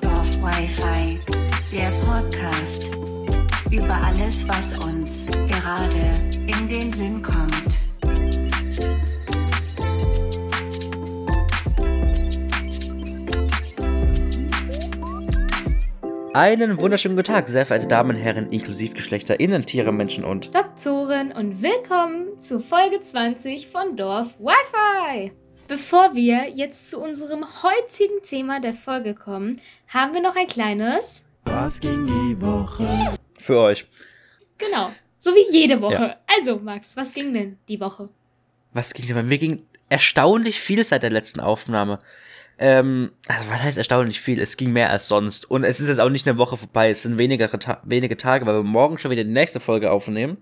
Dorf Wi-Fi, der Podcast über alles, was uns gerade in den Sinn kommt. Einen wunderschönen guten Tag, sehr verehrte Damen und Herren, inklusiv GeschlechterInnen, Tiere, Menschen und Doktoren und willkommen zu Folge 20 von Dorf Wi-Fi. Bevor wir jetzt zu unserem heutigen Thema der Folge kommen, haben wir noch ein kleines. Was ging die Woche? für euch. Genau, so wie jede Woche. Ja. Also, Max, was ging denn die Woche? Was ging denn bei mir? ging erstaunlich viel seit der letzten Aufnahme. Ähm, also was heißt erstaunlich viel? Es ging mehr als sonst. Und es ist jetzt auch nicht eine Woche vorbei. Es sind weniger Ta wenige Tage, weil wir morgen schon wieder die nächste Folge aufnehmen.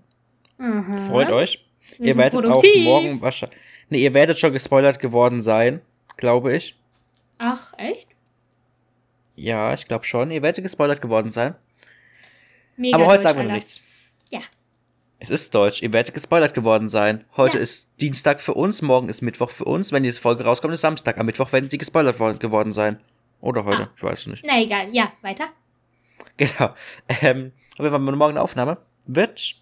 Aha. Freut euch. Wir ihr werdet produktiv. auch morgen wahrscheinlich. Nee, ihr werdet schon gespoilert geworden sein, glaube ich. Ach, echt? Ja, ich glaube schon. Ihr werdet gespoilert geworden sein. Mega Aber heute sagen wir noch nichts. Ja. Es ist Deutsch. Ihr werdet gespoilert geworden sein. Heute Ja. ist Dienstag für uns, morgen ist Mittwoch für uns. Wenn diese Folge rauskommt, ist Samstag. Am Mittwoch werden sie gespoilert worden, geworden sein. Oder heute, Ah. ich weiß es nicht. Na egal, ja, weiter. Genau. Ähm, aber wir haben morgen eine Aufnahme. Wird,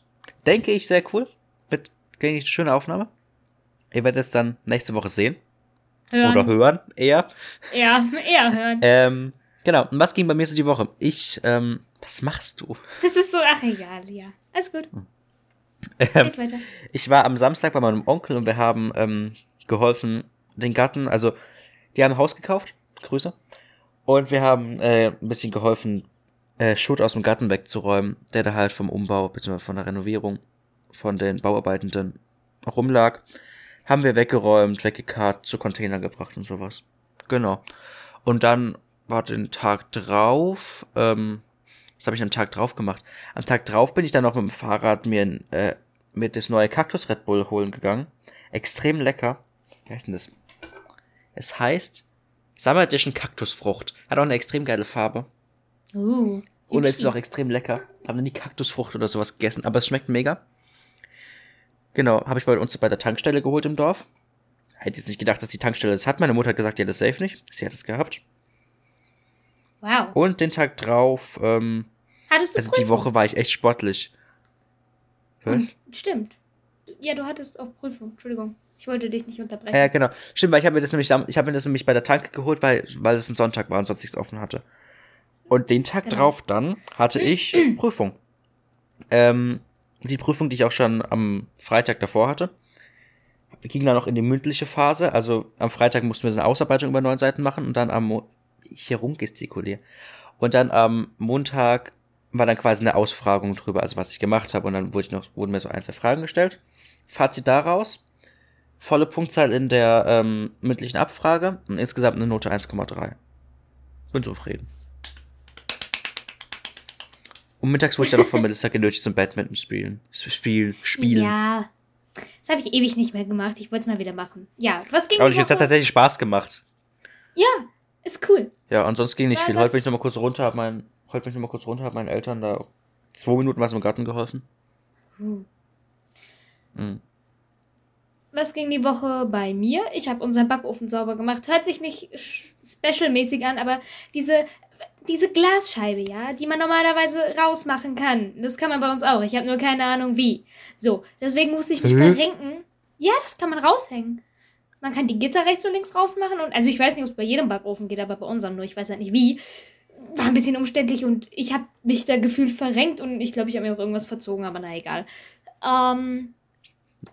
denke ich, sehr cool. Wird, denke ich, eine schöne Aufnahme. Ihr werdet es dann nächste Woche sehen. Hören. Oder hören, eher. Ja, eher hören. Ähm, genau. Und was ging bei mir so die Woche? Ich, ähm, was machst du? Das ist so, ach egal, ja. Alles gut. Ähm. Ich war am Samstag bei meinem Onkel und wir haben ähm, geholfen, den Garten, also die haben ein Haus gekauft, Grüße, und wir haben äh, ein bisschen geholfen, äh, Schutt aus dem Garten wegzuräumen, der da halt vom Umbau bzw. von der Renovierung von den Bauarbeitenden rumlag. Haben wir weggeräumt, weggekarrt, zu Containern gebracht und sowas. Genau. Und dann war den Tag drauf, ähm, was habe ich am Tag drauf gemacht? Am Tag drauf bin ich dann noch mit dem Fahrrad mir, ein, äh, mir das neue Cactus Red Bull holen gegangen. Extrem lecker. Wie heißt denn das? Es heißt Summer Edition Kaktusfrucht. Hat auch eine extrem geile Farbe. Uh, Und es ist auch extrem lecker. Haben noch nie Kaktusfrucht oder sowas gegessen, aber es schmeckt mega. Genau, habe ich bei uns bei der Tankstelle geholt im Dorf. Hätte jetzt nicht gedacht, dass die Tankstelle das hat. Meine Mutter hat gesagt, ja, das safe nicht. Sie hat es gehabt. Wow. Und den Tag drauf, ähm, Hattest du also die Prüfung? Woche war ich echt sportlich. Was? Stimmt. Ja, du hattest auch Prüfung. Entschuldigung. Ich wollte dich nicht unterbrechen. Ja, genau. Stimmt, weil ich habe mir das nämlich, sam- ich habe mir das nämlich bei der Tanke geholt, weil, weil es ein Sonntag war und sonst nichts offen hatte. Und den Tag Genau. drauf dann hatte ich Prüfung. Ähm, die Prüfung, die ich auch schon am Freitag davor hatte, ging dann noch in die mündliche Phase. Also am Freitag mussten wir so eine Ausarbeitung über neun Seiten machen und dann am hier rumgestikuliere. Und dann am Montag war dann quasi eine Ausfragung drüber, also was ich gemacht habe. Und dann wurde ich noch, wurden mir so ein, zwei Fragen gestellt. Fazit daraus, volle Punktzahl in der ähm, mündlichen Abfrage und insgesamt eine Note 1,3. Bin zufrieden. Und mittags wurde ich dann noch von Melissa genötigt zum Badminton spielen. Spiel, spielen. Ja. Das habe ich ewig nicht mehr gemacht. Ich wollte es mal wieder machen. Ja, was ging Aber ich es hat tatsächlich Spaß gemacht. Ja, ist cool. Ja, und sonst ging nicht Ja, viel. Heute bin ich noch mal kurz runter, hab mein, heute bin ich noch mal kurz runter, hab meinen Eltern da zwei Minuten was im Garten geholfen. Hm. Mhm. Was ging die Woche bei mir? Ich habe unseren Backofen sauber gemacht. Hört sich nicht specialmäßig an, aber diese, diese Glasscheibe, ja, die man normalerweise rausmachen kann, das kann man bei uns auch. Ich habe nur keine Ahnung wie. So, deswegen musste ich mich Hä? verrenken. Ja, das kann man raushängen. Man kann die Gitter rechts und links rausmachen und also ich weiß nicht, ob es bei jedem Backofen geht, aber bei unserem nur. Ich weiß halt nicht wie. War ein bisschen umständlich und ich habe mich da gefühlt verrenkt und ich glaube, ich habe mir auch irgendwas verzogen, aber na egal. Ähm,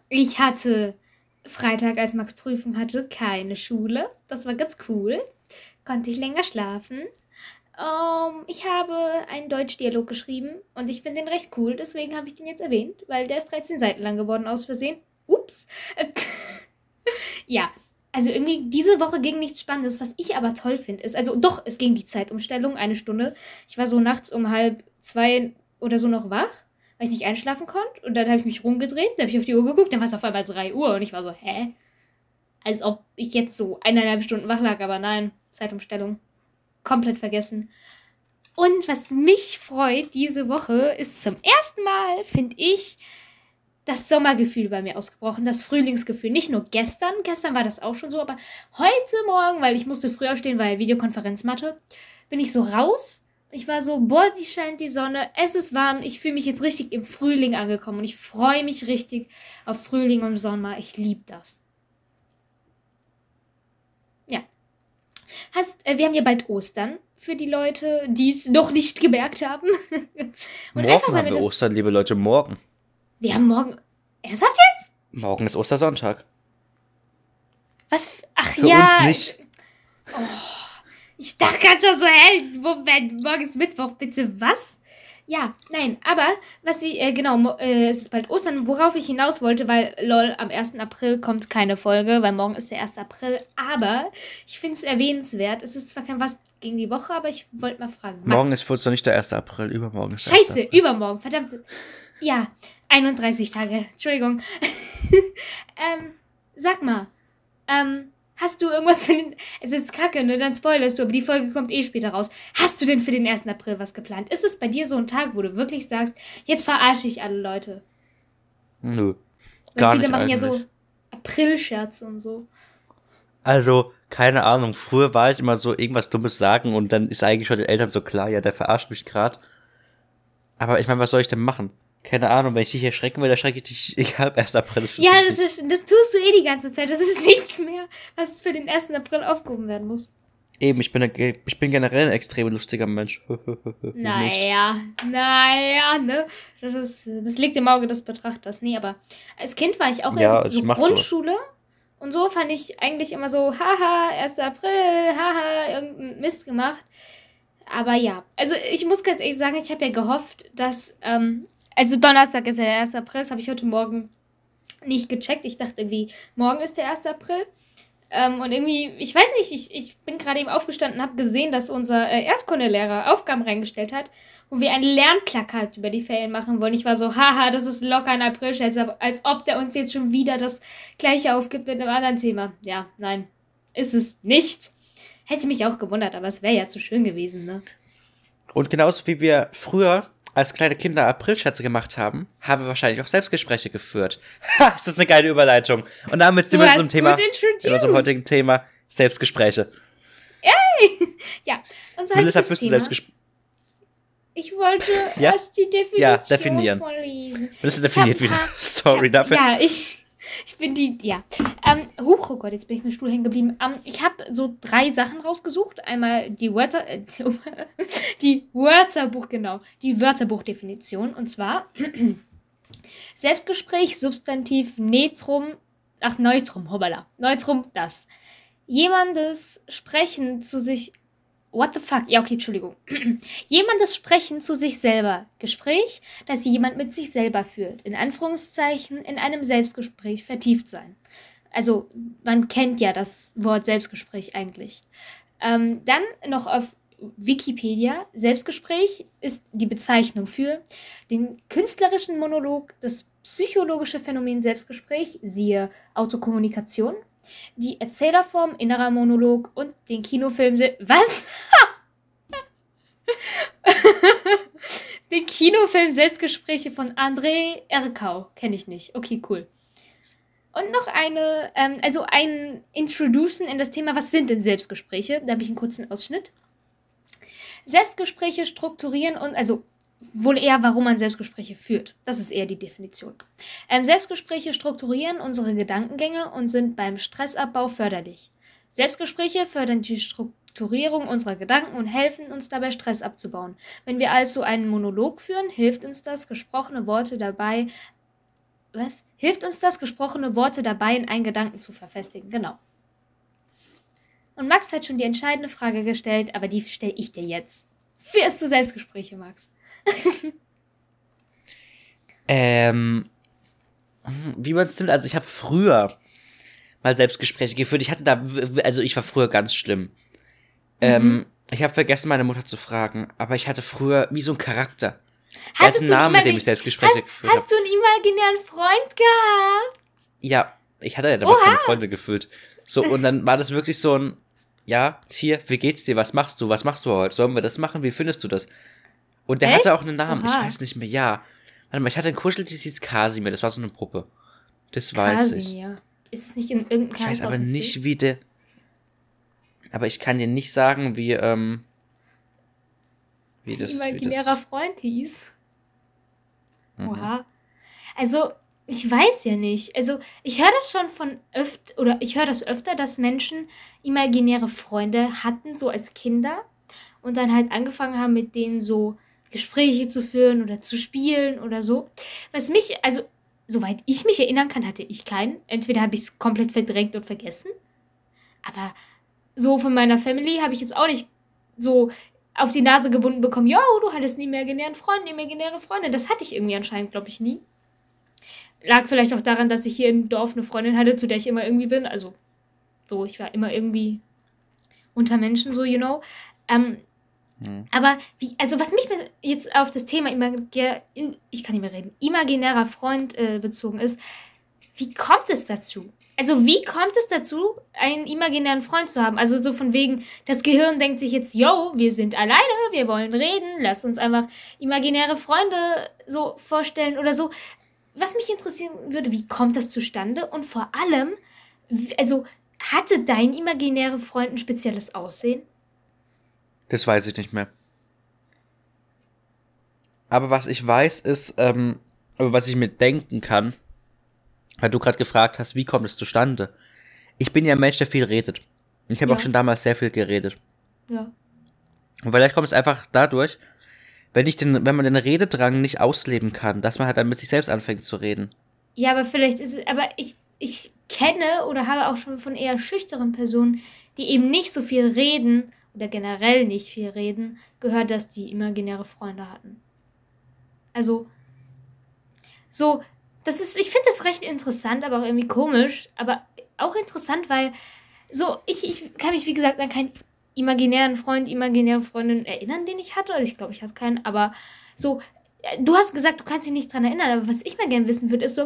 ich hatte Freitag, als Max Prüfung hatte, keine Schule. Das war ganz cool. Konnte ich länger schlafen. Ähm, ich habe einen Deutschdialog geschrieben und ich finde den recht cool, deswegen habe ich den jetzt erwähnt, weil der ist 13 Seiten lang geworden aus Versehen. Ups. ja, also irgendwie diese Woche ging nichts Spannendes. Was ich aber toll finde, ist, also doch, es ging die Zeitumstellung, eine Stunde. Ich war so nachts um halb zwei oder so noch wach, weil ich nicht einschlafen konnte. Und dann habe ich mich rumgedreht, dann habe ich auf die Uhr geguckt, dann war es auf einmal 3 Uhr und ich war so, hä? Als ob ich jetzt so eineinhalb Stunden wach lag, aber nein, Zeitumstellung. Komplett vergessen. Und was mich freut diese Woche ist zum ersten Mal, finde ich, das Sommergefühl bei mir ausgebrochen, das Frühlingsgefühl. Nicht nur gestern, gestern war das auch schon so, aber heute Morgen, weil ich musste früh aufstehen, weil Videokonferenzmatte, bin ich so raus. Ich war so, boah, die scheint die Sonne, es ist warm, ich fühle mich jetzt richtig im Frühling angekommen und ich freue mich richtig auf Frühling und Sommer. Ich liebe das. Ja. Hast, äh, wir haben ja bald Ostern für die Leute, die es noch nicht gemerkt haben. und morgen haben wir Ostern, liebe Leute, morgen. Wir haben morgen. Ernsthaft jetzt? Morgen ist Ostersonntag. Was? Ach Für ja. uns nicht. Ich dachte gerade schon so, hä, Moment, morgen ist Mittwoch, bitte was? Ja, nein, aber was sie, äh, genau, äh, es ist bald Ostern, worauf ich hinaus wollte, weil, lol, am 1. April kommt keine Folge, weil morgen ist der 1. April, aber ich finde es erwähnenswert. Es ist zwar kein was gegen die Woche, aber ich wollte mal fragen. Max, Morgen ist uns noch nicht der 1. April, übermorgen ist der 1. Scheiße, April. übermorgen, verdammt. Ja, 31 Tage, Entschuldigung. ähm, sag mal, ähm, hast du irgendwas für den. Es ist jetzt kacke, ne? Dann spoilerst du, aber die Folge kommt eh später raus. Hast du denn für den 1. April was geplant? Ist es bei dir so ein Tag, wo du wirklich sagst, jetzt verarsche ich alle Leute? Nö. Weil Gar viele nicht machen ja eigentlich. so April-Scherze und so. Also, keine Ahnung. Früher war ich immer so irgendwas Dummes sagen und dann ist eigentlich schon den Eltern so klar, ja, der verarscht mich gerade. Aber ich meine, was soll ich denn machen? Keine Ahnung, wenn ich dich erschrecken will, erschrecke ich dich, egal, 1. April ist Ja, das, ist, das tust du eh die ganze Zeit. Das ist nichts mehr, was für den 1. April aufgehoben werden muss. Eben, ich bin, ich bin generell ein extrem lustiger Mensch. Naja, naja, ne? Das, ist, das liegt im Auge des Betrachters. Nee, aber als Kind war ich auch Ja, in so Grundschule. Und so fand ich eigentlich immer so, haha, 1. April, haha, irgendein Mist gemacht. Aber ja, also ich muss ganz ehrlich sagen, ich habe ja gehofft, dass, ähm, also Donnerstag ist ja der 1. April, das habe ich heute Morgen nicht gecheckt. Ich dachte irgendwie, morgen ist der 1. April. Ähm, und irgendwie, ich weiß nicht, ich, ich bin gerade eben aufgestanden und habe gesehen, dass unser äh, Erdkundelehrer Aufgaben reingestellt hat, wo wir ein Lernplakat über die Ferien machen wollen. Ich war so, haha, das ist locker ein Aprilscherz, aber als ob der uns jetzt schon wieder das gleiche aufgibt mit einem anderen Thema. Ja, nein, ist es nicht. Hätte mich auch gewundert, aber es wäre ja zu schön gewesen, ne? Und genauso wie wir früher als kleine Kinder Aprilscherze gemacht haben, haben wir wahrscheinlich auch Selbstgespräche geführt. Ha, ist das eine geile Überleitung. Und damit sind wir hast zum Thema, in unserem heutigen Thema Selbstgespräche. Ja, unser Melissa, heutiges Thema. Selbstgespräche? Ich wollte Ja? erst die Definition Ja, definieren. vorlesen. Das ist definiert wieder. Sorry hab, dafür. Ja, ich, ich bin die, ja. Ähm, huch, oh Gott, jetzt bin ich mit dem Stuhl hängen geblieben. Ähm, ich habe so drei Sachen rausgesucht. Einmal die Wörter, äh, die Wörterbuch, genau, die Wörterbuchdefinition. Und zwar Selbstgespräch, Substantiv, Netrum, ach, Neutrum, hoppala. Neutrum, das. Jemandes Sprechen zu sich, what the fuck? Ja, okay, Entschuldigung. Jemandes Sprechen zu sich selber. Gespräch, das jemand mit sich selber führt. In Anführungszeichen in einem Selbstgespräch vertieft sein. Also, man kennt ja das Wort Selbstgespräch eigentlich. Ähm, dann noch auf Wikipedia. Selbstgespräch ist die Bezeichnung für den künstlerischen Monolog, das psychologische Phänomen Selbstgespräch, siehe Autokommunikation, die Erzählerform innerer Monolog und den Kinofilm. Se Was? den Kinofilm Selbstgespräche von André Erkau. Kenne ich nicht. Okay, cool. Und noch eine, ähm, also ein Introducen in das Thema, was sind denn Selbstgespräche? Da habe ich einen kurzen Ausschnitt. Selbstgespräche strukturieren und, also wohl eher, warum man Selbstgespräche führt. Das ist eher die Definition. Ähm, Selbstgespräche strukturieren unsere Gedankengänge und sind beim Stressabbau förderlich. Selbstgespräche fördern die Strukturierung unserer Gedanken und helfen uns dabei, Stress abzubauen. Wenn wir also einen Monolog führen, hilft uns das, gesprochene Worte dabei. Was? Hilft uns das, gesprochene Worte dabei in einen Gedanken zu verfestigen. Genau. Und Max hat schon die entscheidende Frage gestellt, aber die stelle ich dir jetzt. Führst du Selbstgespräche, Max? Ähm, wie man es nimmt, also ich habe früher mal Selbstgespräche geführt. Ich hatte da, also ich war früher ganz schlimm. Ähm, ich habe vergessen, meine Mutter zu fragen, aber ich hatte früher wie so ein Charakter. Er hat Hattest einen du Namen, mit dem ich Selbstgespräche hast, geführt habe. hast du einen imaginären Freund gehabt? Ja, ich hatte ja damals Oha. keine Freunde gefühlt. So, und dann war das wirklich so ein, ja, hier, wie geht's dir? Was machst du? Was machst du heute? Sollen wir das machen? Wie findest du das? Und der hatte Echt? auch einen Namen, ich Oha. weiß nicht mehr, ja. Warte mal, ich hatte ein Kuscheltier, das hieß Kasimir, das war so eine Puppe. Das weiß ich. Kasimir. Ist es nicht in irgendeinem Ich weiß aber nicht, wie der. Aber ich kann dir nicht sagen, wie, ähm. Wie das. Wie imaginärer das Freund hieß. Mhm. Oha. Also, ich weiß ja nicht. Also, ich höre das schon von öfter, oder ich höre das öfter, dass Menschen imaginäre Freunde hatten, so als Kinder. Und dann halt angefangen haben, mit denen so Gespräche zu führen oder zu spielen oder so. Was mich, also, soweit ich mich erinnern kann, hatte ich keinen. Entweder habe ich es komplett verdrängt und vergessen. Aber so von meiner Family habe ich jetzt auch nicht so auf die Nase gebunden bekommen, yo, du hattest nie imaginären Freund, nie imaginäre Freunde. Das hatte ich irgendwie anscheinend, glaube ich, nie. Lag vielleicht auch daran, dass ich hier im Dorf eine Freundin hatte, zu der ich immer irgendwie bin. Also, so, ich war immer irgendwie unter Menschen, so, you know. Ähm, Mhm. aber wie, also was mich jetzt auf das Thema imagär, ich kann nicht mehr reden, imaginärer Freund äh, bezogen ist, wie kommt es dazu? Also wie kommt es dazu, einen imaginären Freund zu haben? Also so von wegen, das Gehirn denkt sich jetzt, yo, wir sind alleine, wir wollen reden, lass uns einfach imaginäre Freunde so vorstellen oder so. Was mich interessieren würde, wie kommt das zustande? Und vor allem, also hatte dein imaginärer Freund ein spezielles Aussehen? Das weiß ich nicht mehr. Aber was ich weiß, ist, ähm, aber was ich mir denken kann, weil du gerade gefragt hast, wie kommt es zustande? Ich bin ja ein Mensch, der viel redet. Ich habe Ja. auch schon damals sehr viel geredet. Ja. Und vielleicht kommt es einfach dadurch, wenn ich den, wenn man den Rededrang nicht ausleben kann, dass man halt dann mit sich selbst anfängt zu reden. Ja, aber vielleicht ist es, aber ich, ich kenne oder habe auch schon von eher schüchteren Personen, die eben nicht so viel reden oder generell nicht viel reden, gehört, dass die imaginäre Freunde hatten. Also, so, das ist, ich finde das recht interessant, aber auch irgendwie komisch, aber auch interessant, weil so, ich, ich kann mich, wie gesagt, an keinen imaginären Freund, imaginäre Freundin erinnern, den ich hatte. Also ich glaube, ich hatte keinen, aber so, äh, du hast gesagt, du kannst dich nicht dran erinnern, aber was ich mal gerne wissen würde, ist so,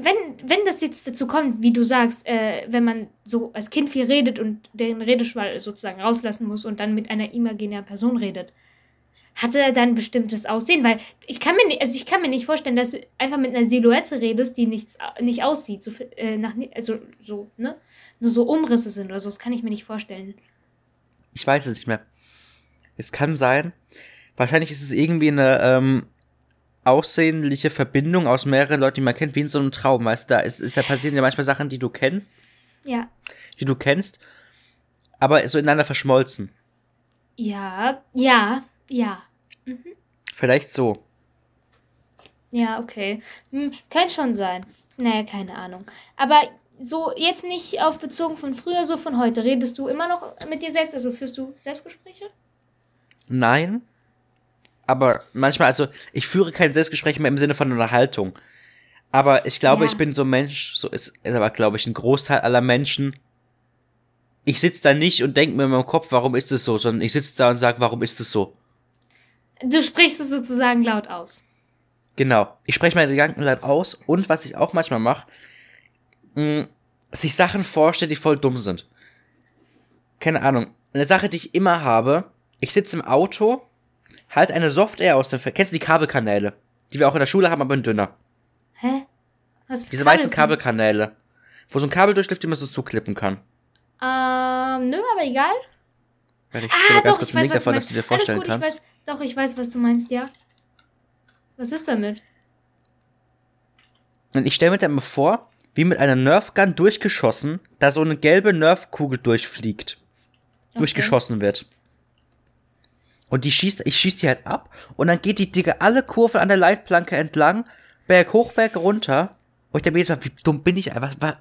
wenn, wenn das jetzt dazu kommt, wie du sagst, äh, wenn man so als Kind viel redet und den Redeschwall sozusagen rauslassen muss und dann mit einer imaginären Person redet, hatte er dann bestimmtes Aussehen? Weil ich kann mir nicht, also ich kann mir nicht vorstellen, dass du einfach mit einer Silhouette redest, die nichts, au- nicht aussieht, so, äh, nach, also so, ne? Nur so Umrisse sind oder so, das kann ich mir nicht vorstellen. Ich weiß es nicht mehr. Es kann sein. Wahrscheinlich ist es irgendwie eine ähm, aussehnliche Verbindung aus mehreren Leuten, die man kennt, wie in so einem Traum. Weißt du, da ist, ist ja passieren ja manchmal Sachen, die du kennst, Ja. die du kennst, aber so ineinander verschmolzen. Ja, ja, ja. Vielleicht so. Ja, okay. Hm, könnte schon sein. Naja, keine Ahnung. Aber so jetzt nicht auf bezogen von früher, so von heute. Redest du immer noch mit dir selbst? Also führst du Selbstgespräche? Nein. Aber manchmal, also ich führe kein Selbstgespräch mehr im Sinne von einer Haltung. Aber ich glaube, Ja. ich bin so ein Mensch, so ist, ist aber, glaube ich, ein Großteil aller Menschen. Ich sitze da nicht und denke mir in meinem Kopf, warum ist es so, sondern ich sitze da und sage, warum ist es so? Du sprichst es sozusagen laut aus. Genau. Ich spreche meine Gedanken laut aus und was ich auch manchmal mache, mh, sich Sachen vorstelle, die voll dumm sind. Keine Ahnung. Eine Sache, die ich immer habe, ich sitze im Auto, halt eine Soft-Air aus dem Ver Kennst du die Kabelkanäle? Die wir auch in der Schule haben, aber in dünner. Hä? Was für Diese weißen Kabel- Kabelkanäle. Wo so ein Kabel durchläuft, die man so zuklippen kann. Ähm, nö, aber egal. Warte, ich Ah, doch, kurz ich weiß, Link was du davon, dass meinst. du dir Alles vorstellen gut, ich kannst. weiß. Doch, ich weiß, was du meinst, ja. Was ist damit? Und ich stelle mir dann mal vor, wie mit einer Nerfgun durchgeschossen, da so eine gelbe Nerfkugel durchfliegt. Durchgeschossen wird. Und die schießt, ich schieß die halt ab und dann geht die Digga alle Kurven an der Leitplanke entlang, Berg hoch, Berg runter. Und ich denke mir jetzt mal, wie dumm bin ich? Was, was,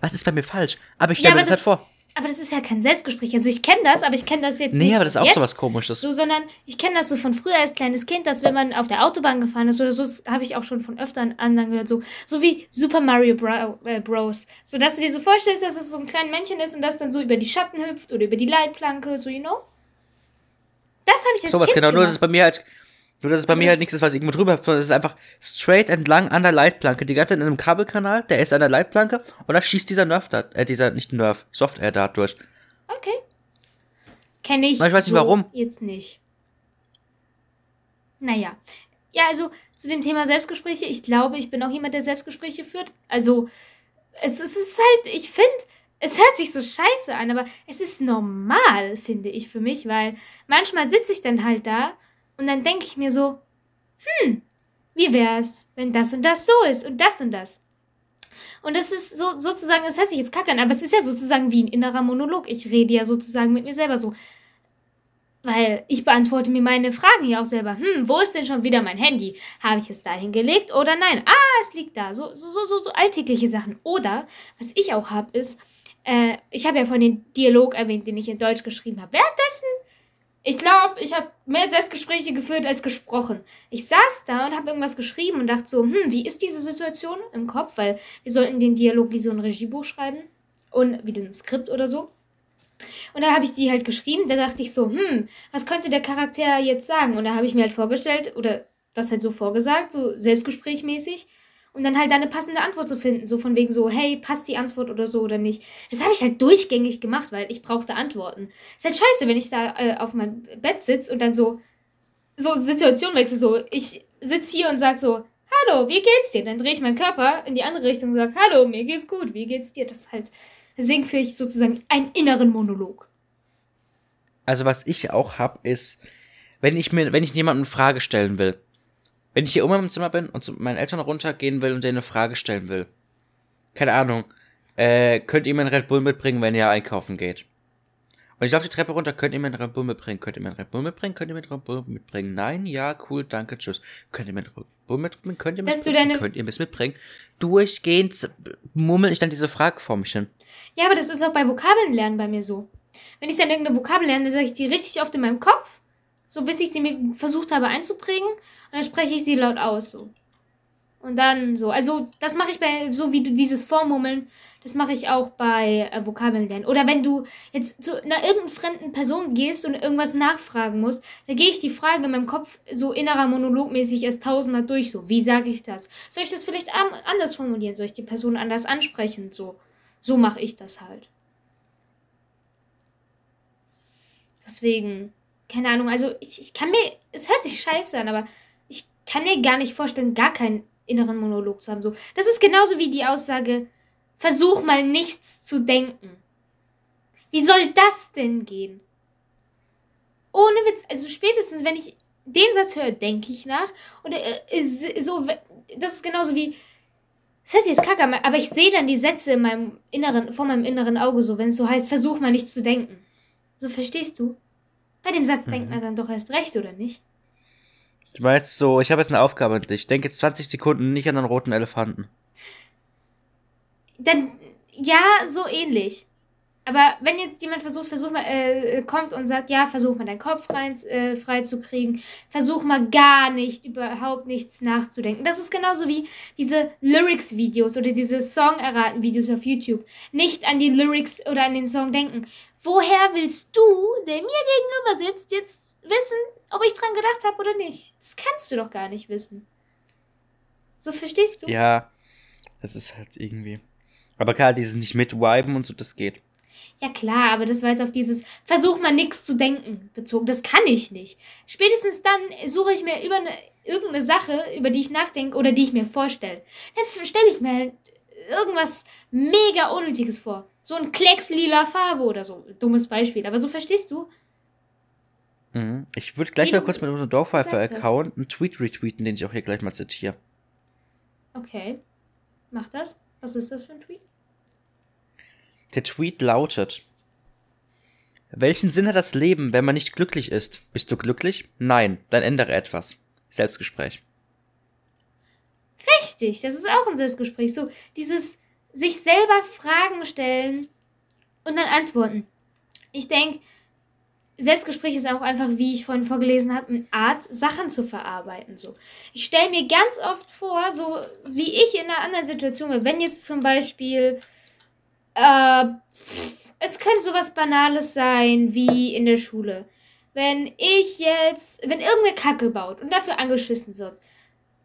was ist bei mir falsch? Aber ich stelle Ja, mir aber das halt das- vor. Aber das ist ja kein Selbstgespräch. Also ich kenne das, aber ich kenne das jetzt nicht. Nee, aber das ist auch jetzt. so was komisches. So, sondern ich kenne das so von früher als kleines Kind, dass wenn man auf der Autobahn gefahren ist oder so, das habe ich auch schon von öfteren anderen gehört, so, so wie Super Mario Bro, äh, Bros. So, dass du dir so vorstellst, dass es so ein kleines Männchen ist und das dann so über die Schatten hüpft oder über die Leitplanke, so, you know? Das habe ich als Sowas Kind genau, nur dass es bei mir halt, nur dass es bei Aber mir halt das- nichts ist, was irgendwo drüber, sondern es ist einfach straight entlang an der Leitplanke, die ganze Zeit in einem Kabelkanal, der ist an der Leitplanke und da schießt dieser Nerf da, äh, dieser, nicht Nerf, Soft-Air da durch. Okay. Kenne ich. Aber ich weiß nicht, so warum. Jetzt nicht. Naja. Ja, also, zu dem Thema Selbstgespräche. Ich glaube, ich bin auch jemand, der Selbstgespräche führt. Also, es, es ist halt, ich finde, es hört sich so scheiße an, aber es ist normal, finde ich für mich, weil manchmal sitze ich dann halt da und dann denke ich mir so, hm, wie wär's, wenn das und das so ist und das und das. Und das ist so sozusagen, das heißt ich jetzt kackern, aber es ist ja sozusagen wie ein innerer Monolog. Ich rede ja sozusagen mit mir selber so. Weil ich beantworte mir meine Fragen hier auch selber. Hm, wo ist denn schon wieder mein Handy? Habe ich es da hingelegt oder nein? Ah, es liegt da. So, so, so, so alltägliche Sachen. Oder, was ich auch habe, ist, äh, ich habe ja von den Dialog erwähnt, den ich in Deutsch geschrieben habe. Währenddessen, ich glaube, ich habe mehr Selbstgespräche geführt als gesprochen. Ich saß da und habe irgendwas geschrieben und dachte so, hm, wie ist diese Situation im Kopf? Weil wir sollten den Dialog wie so ein Regiebuch schreiben und wie ein Skript oder so. Und da habe ich die halt geschrieben, da dachte ich so, hm, was könnte der Charakter jetzt sagen? Und da habe ich mir halt vorgestellt, oder das halt so vorgesagt, so selbstgesprächmäßig. Und dann halt eine passende Antwort zu finden, so von wegen so, hey, passt die Antwort oder so oder nicht. Das habe ich halt durchgängig gemacht, weil ich brauchte Antworten. Ist halt scheiße, wenn ich da äh, auf meinem Bett sitze und dann so, so Situation wechsle, so, ich sitze hier und sage so, hallo, wie geht's dir? Dann drehe ich meinen Körper in die andere Richtung und sage, hallo, mir geht's gut, wie geht's dir? Das ist halt, Deswegen führe ich sozusagen einen inneren Monolog. Also was ich auch habe, ist, wenn ich mir, wenn ich jemandem eine Frage stellen will, wenn ich hier oben im Zimmer bin und zu meinen Eltern runtergehen will und denen eine Frage stellen will, keine Ahnung, äh, könnt ihr mir einen Red Bull mitbringen, wenn ihr einkaufen geht? Und ich laufe die Treppe runter, könnt ihr mir einen Red Bull mitbringen? Könnt ihr mir einen Red Bull mitbringen? Könnt ihr mir einen Red Bull mitbringen? Nein, ja, cool, danke, tschüss. Könnt ihr mir einen Red Bull mitbringen? Könnt ihr mir deine Könnt ihr mir mitbringen? Durchgehend mummel ich dann diese Frage vor mich hin. Ja, aber das ist auch bei Vokabeln lernen bei mir so. Wenn ich dann irgendeine Vokabel lerne, dann sage ich die richtig oft in meinem Kopf, so bis ich sie mir versucht habe einzuprägen und dann spreche ich sie laut aus so. Und dann so. Also, das mache ich bei, so wie du dieses Vormummeln, das mache ich auch bei äh, Vokabeln lernen. Oder wenn du jetzt zu einer irgendeinen fremden Person gehst und irgendwas nachfragen musst, dann gehe ich die Frage in meinem Kopf so innerer Monologmäßig erst tausendmal durch. So, wie sage ich das? Soll ich das vielleicht anders formulieren? Soll ich die Person anders ansprechen? So, so mache ich das halt. Deswegen, keine Ahnung, also ich, ich kann mir, es hört sich scheiße an, aber ich kann mir gar nicht vorstellen, gar keinen inneren Monolog zu haben. So, das ist genauso wie die Aussage, versuch mal nichts zu denken. Wie soll das denn gehen? Ohne Witz, also spätestens, wenn ich den Satz höre, denke ich nach. Oder äh, so, das ist genauso wie, das heißt jetzt kacke, aber ich sehe dann die Sätze in meinem inneren, vor meinem inneren Auge so, wenn es so heißt, versuch mal nichts zu denken. So verstehst du? Bei dem Satz denkt man dann doch erst recht, oder nicht? Du meinst so, ich habe jetzt eine Aufgabe an dich. Denke 20 Sekunden nicht an einen roten Elefanten. Dann, ja, so ähnlich. Aber wenn jetzt jemand versucht, versuch mal, äh, kommt und sagt, ja, versuch mal deinen Kopf rein, äh, frei zu kriegen, versuch mal gar nicht, überhaupt nichts nachzudenken. Das ist genauso wie diese Lyrics-Videos oder diese Song-Erraten-Videos auf YouTube. Nicht an die Lyrics oder an den Song denken. Woher willst du, der mir gegenüber sitzt, jetzt wissen, ob ich dran gedacht habe oder nicht? Das kannst du doch gar nicht wissen. So verstehst du? Ja, das ist halt irgendwie. Aber klar, dieses nicht mitwiben und so, das geht. Ja klar, aber das war jetzt auf dieses Versuch mal nichts zu denken bezogen. Das kann ich nicht. Spätestens dann suche ich mir über eine, irgendeine Sache, über die ich nachdenke oder die ich mir vorstelle. Dann stelle ich mir irgendwas mega Unnötiges vor. So ein Klecks lila Farbe oder so. Dummes Beispiel. Aber so verstehst du? Mhm. Ich würde gleich Wie mal kurz mit unserem Dorfpfeifer-Account einen Tweet retweeten, den ich auch hier gleich mal zitiere. Okay. Mach das. Was ist das für ein Tweet? Der Tweet lautet: Welchen Sinn hat das Leben, wenn man nicht glücklich ist? Bist du glücklich? Nein, dann ändere etwas. Selbstgespräch. Richtig, das ist auch ein Selbstgespräch. So, dieses sich selber Fragen stellen und dann antworten. Ich denke, Selbstgespräch ist auch einfach, wie ich vorhin vorgelesen habe, eine Art, Sachen zu verarbeiten. So. Ich stelle mir ganz oft vor, so wie ich in einer anderen Situation bin. Wenn jetzt zum Beispiel, äh, es könnte sowas Banales sein wie in der Schule. Wenn ich jetzt, wenn irgendeine Kacke baut und dafür angeschissen wird,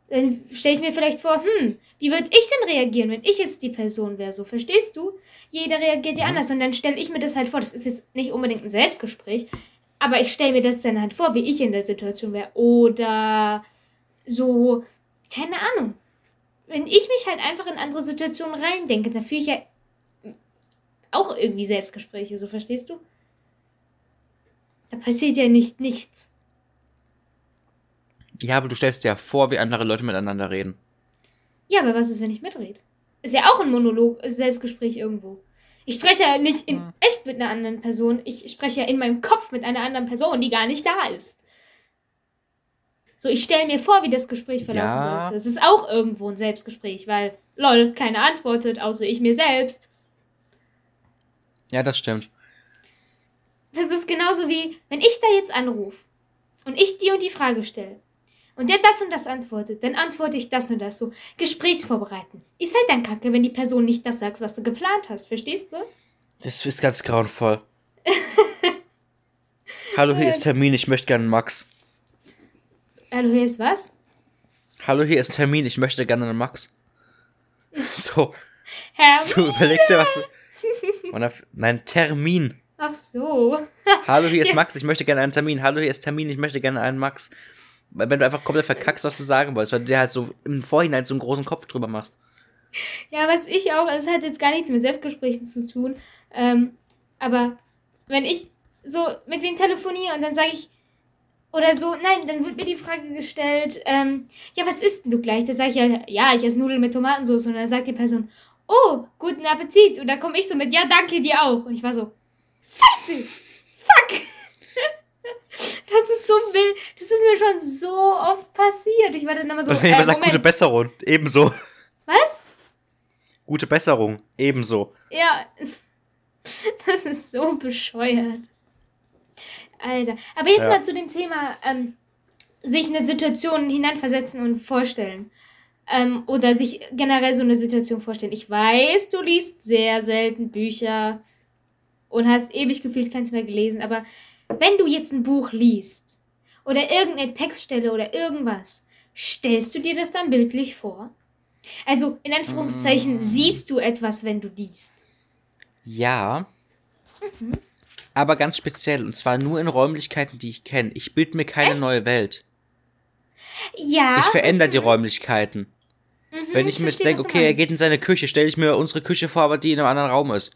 dann stelle ich mir vielleicht vor, hm, wie würde ich denn reagieren, wenn ich jetzt die Person wäre? So, verstehst du? Jeder reagiert ja anders und dann stelle ich mir das halt vor. Das ist jetzt nicht unbedingt ein Selbstgespräch, aber ich stelle mir das dann halt vor, wie ich in der Situation wäre. Oder so, keine Ahnung. Wenn ich mich halt einfach in andere Situationen reindenke, dann führe ich ja auch irgendwie Selbstgespräche, so verstehst du? Da passiert ja nicht nichts. Ja, aber du stellst dir ja vor, wie andere Leute miteinander reden. Ja, aber was ist, wenn ich mitrede? Ist ja auch ein Monolog, ist Selbstgespräch irgendwo. Ich spreche ja nicht in Hm. echt mit einer anderen Person. Ich spreche ja in meinem Kopf mit einer anderen Person, die gar nicht da ist. So, ich stelle mir vor, wie das Gespräch verlaufen Ja. sollte. Es ist auch irgendwo ein Selbstgespräch, weil, lol, keiner antwortet, außer ich mir selbst. Ja, das stimmt. Das ist genauso wie, wenn ich da jetzt anrufe und ich die und die Frage stelle und der das und das antwortet, dann antworte ich das und das so. Gespräch vorbereiten. Ist halt dann kacke, wenn die Person nicht das sagt, was du geplant hast. Verstehst du? Das ist ganz grauenvoll. Hallo, hier ist Termin, ich möchte gerne einen Max. Hallo, hier ist was? Hallo, hier ist Termin, ich möchte gerne einen Max. So, Herr. du überlegst dir was. du- nein, Termin. Ach so. Hallo, hier ist Max, ich möchte gerne einen Termin. Hallo, hier ist Termin, ich möchte gerne einen Max. Wenn du einfach komplett verkackst, was du sagen wolltest, weil du dir halt so im Vorhinein so einen großen Kopf drüber machst. Ja, was ich auch, es hat jetzt gar nichts mit Selbstgesprächen zu tun. Ähm, aber wenn ich so mit wem telefoniere und dann sage ich, oder so, nein, dann wird mir die Frage gestellt, ähm, ja, was isst denn du gleich? Da sage ich ja, ja, ich esse Nudeln mit Tomatensauce. Und dann sagt die Person, oh, guten Appetit. Und dann komme ich so mit, ja, danke dir auch. Und ich war so, scheiße, fuck. Das ist so wild. Das ist mir schon so oft passiert. Ich war dann immer so, Und wenn jemand äh, sagt, gute Besserung, ebenso. was? Gute Besserung, ebenso. Ja, das ist so bescheuert. Alter. Aber jetzt Ja. mal zu dem Thema, ähm, sich in eine Situation hineinversetzen und vorstellen. Ähm, oder sich generell so eine Situation vorstellen. Ich weiß, du liest sehr selten Bücher und hast ewig gefühlt keins mehr gelesen, aber wenn du jetzt ein Buch liest oder irgendeine Textstelle oder irgendwas, stellst du dir das dann bildlich vor? Also in Anführungszeichen Mm. siehst du etwas, wenn du liest. Ja. Mhm. Aber ganz speziell, und zwar nur in Räumlichkeiten, die ich kenne. Ich bilde mir keine Echt? neue Welt. Ja. Ich verändere die Räumlichkeiten. mhm, Wenn ich mir jetzt verstehe, denke, okay, er geht in seine Küche, stelle ich mir unsere Küche vor, aber die in einem anderen Raum ist.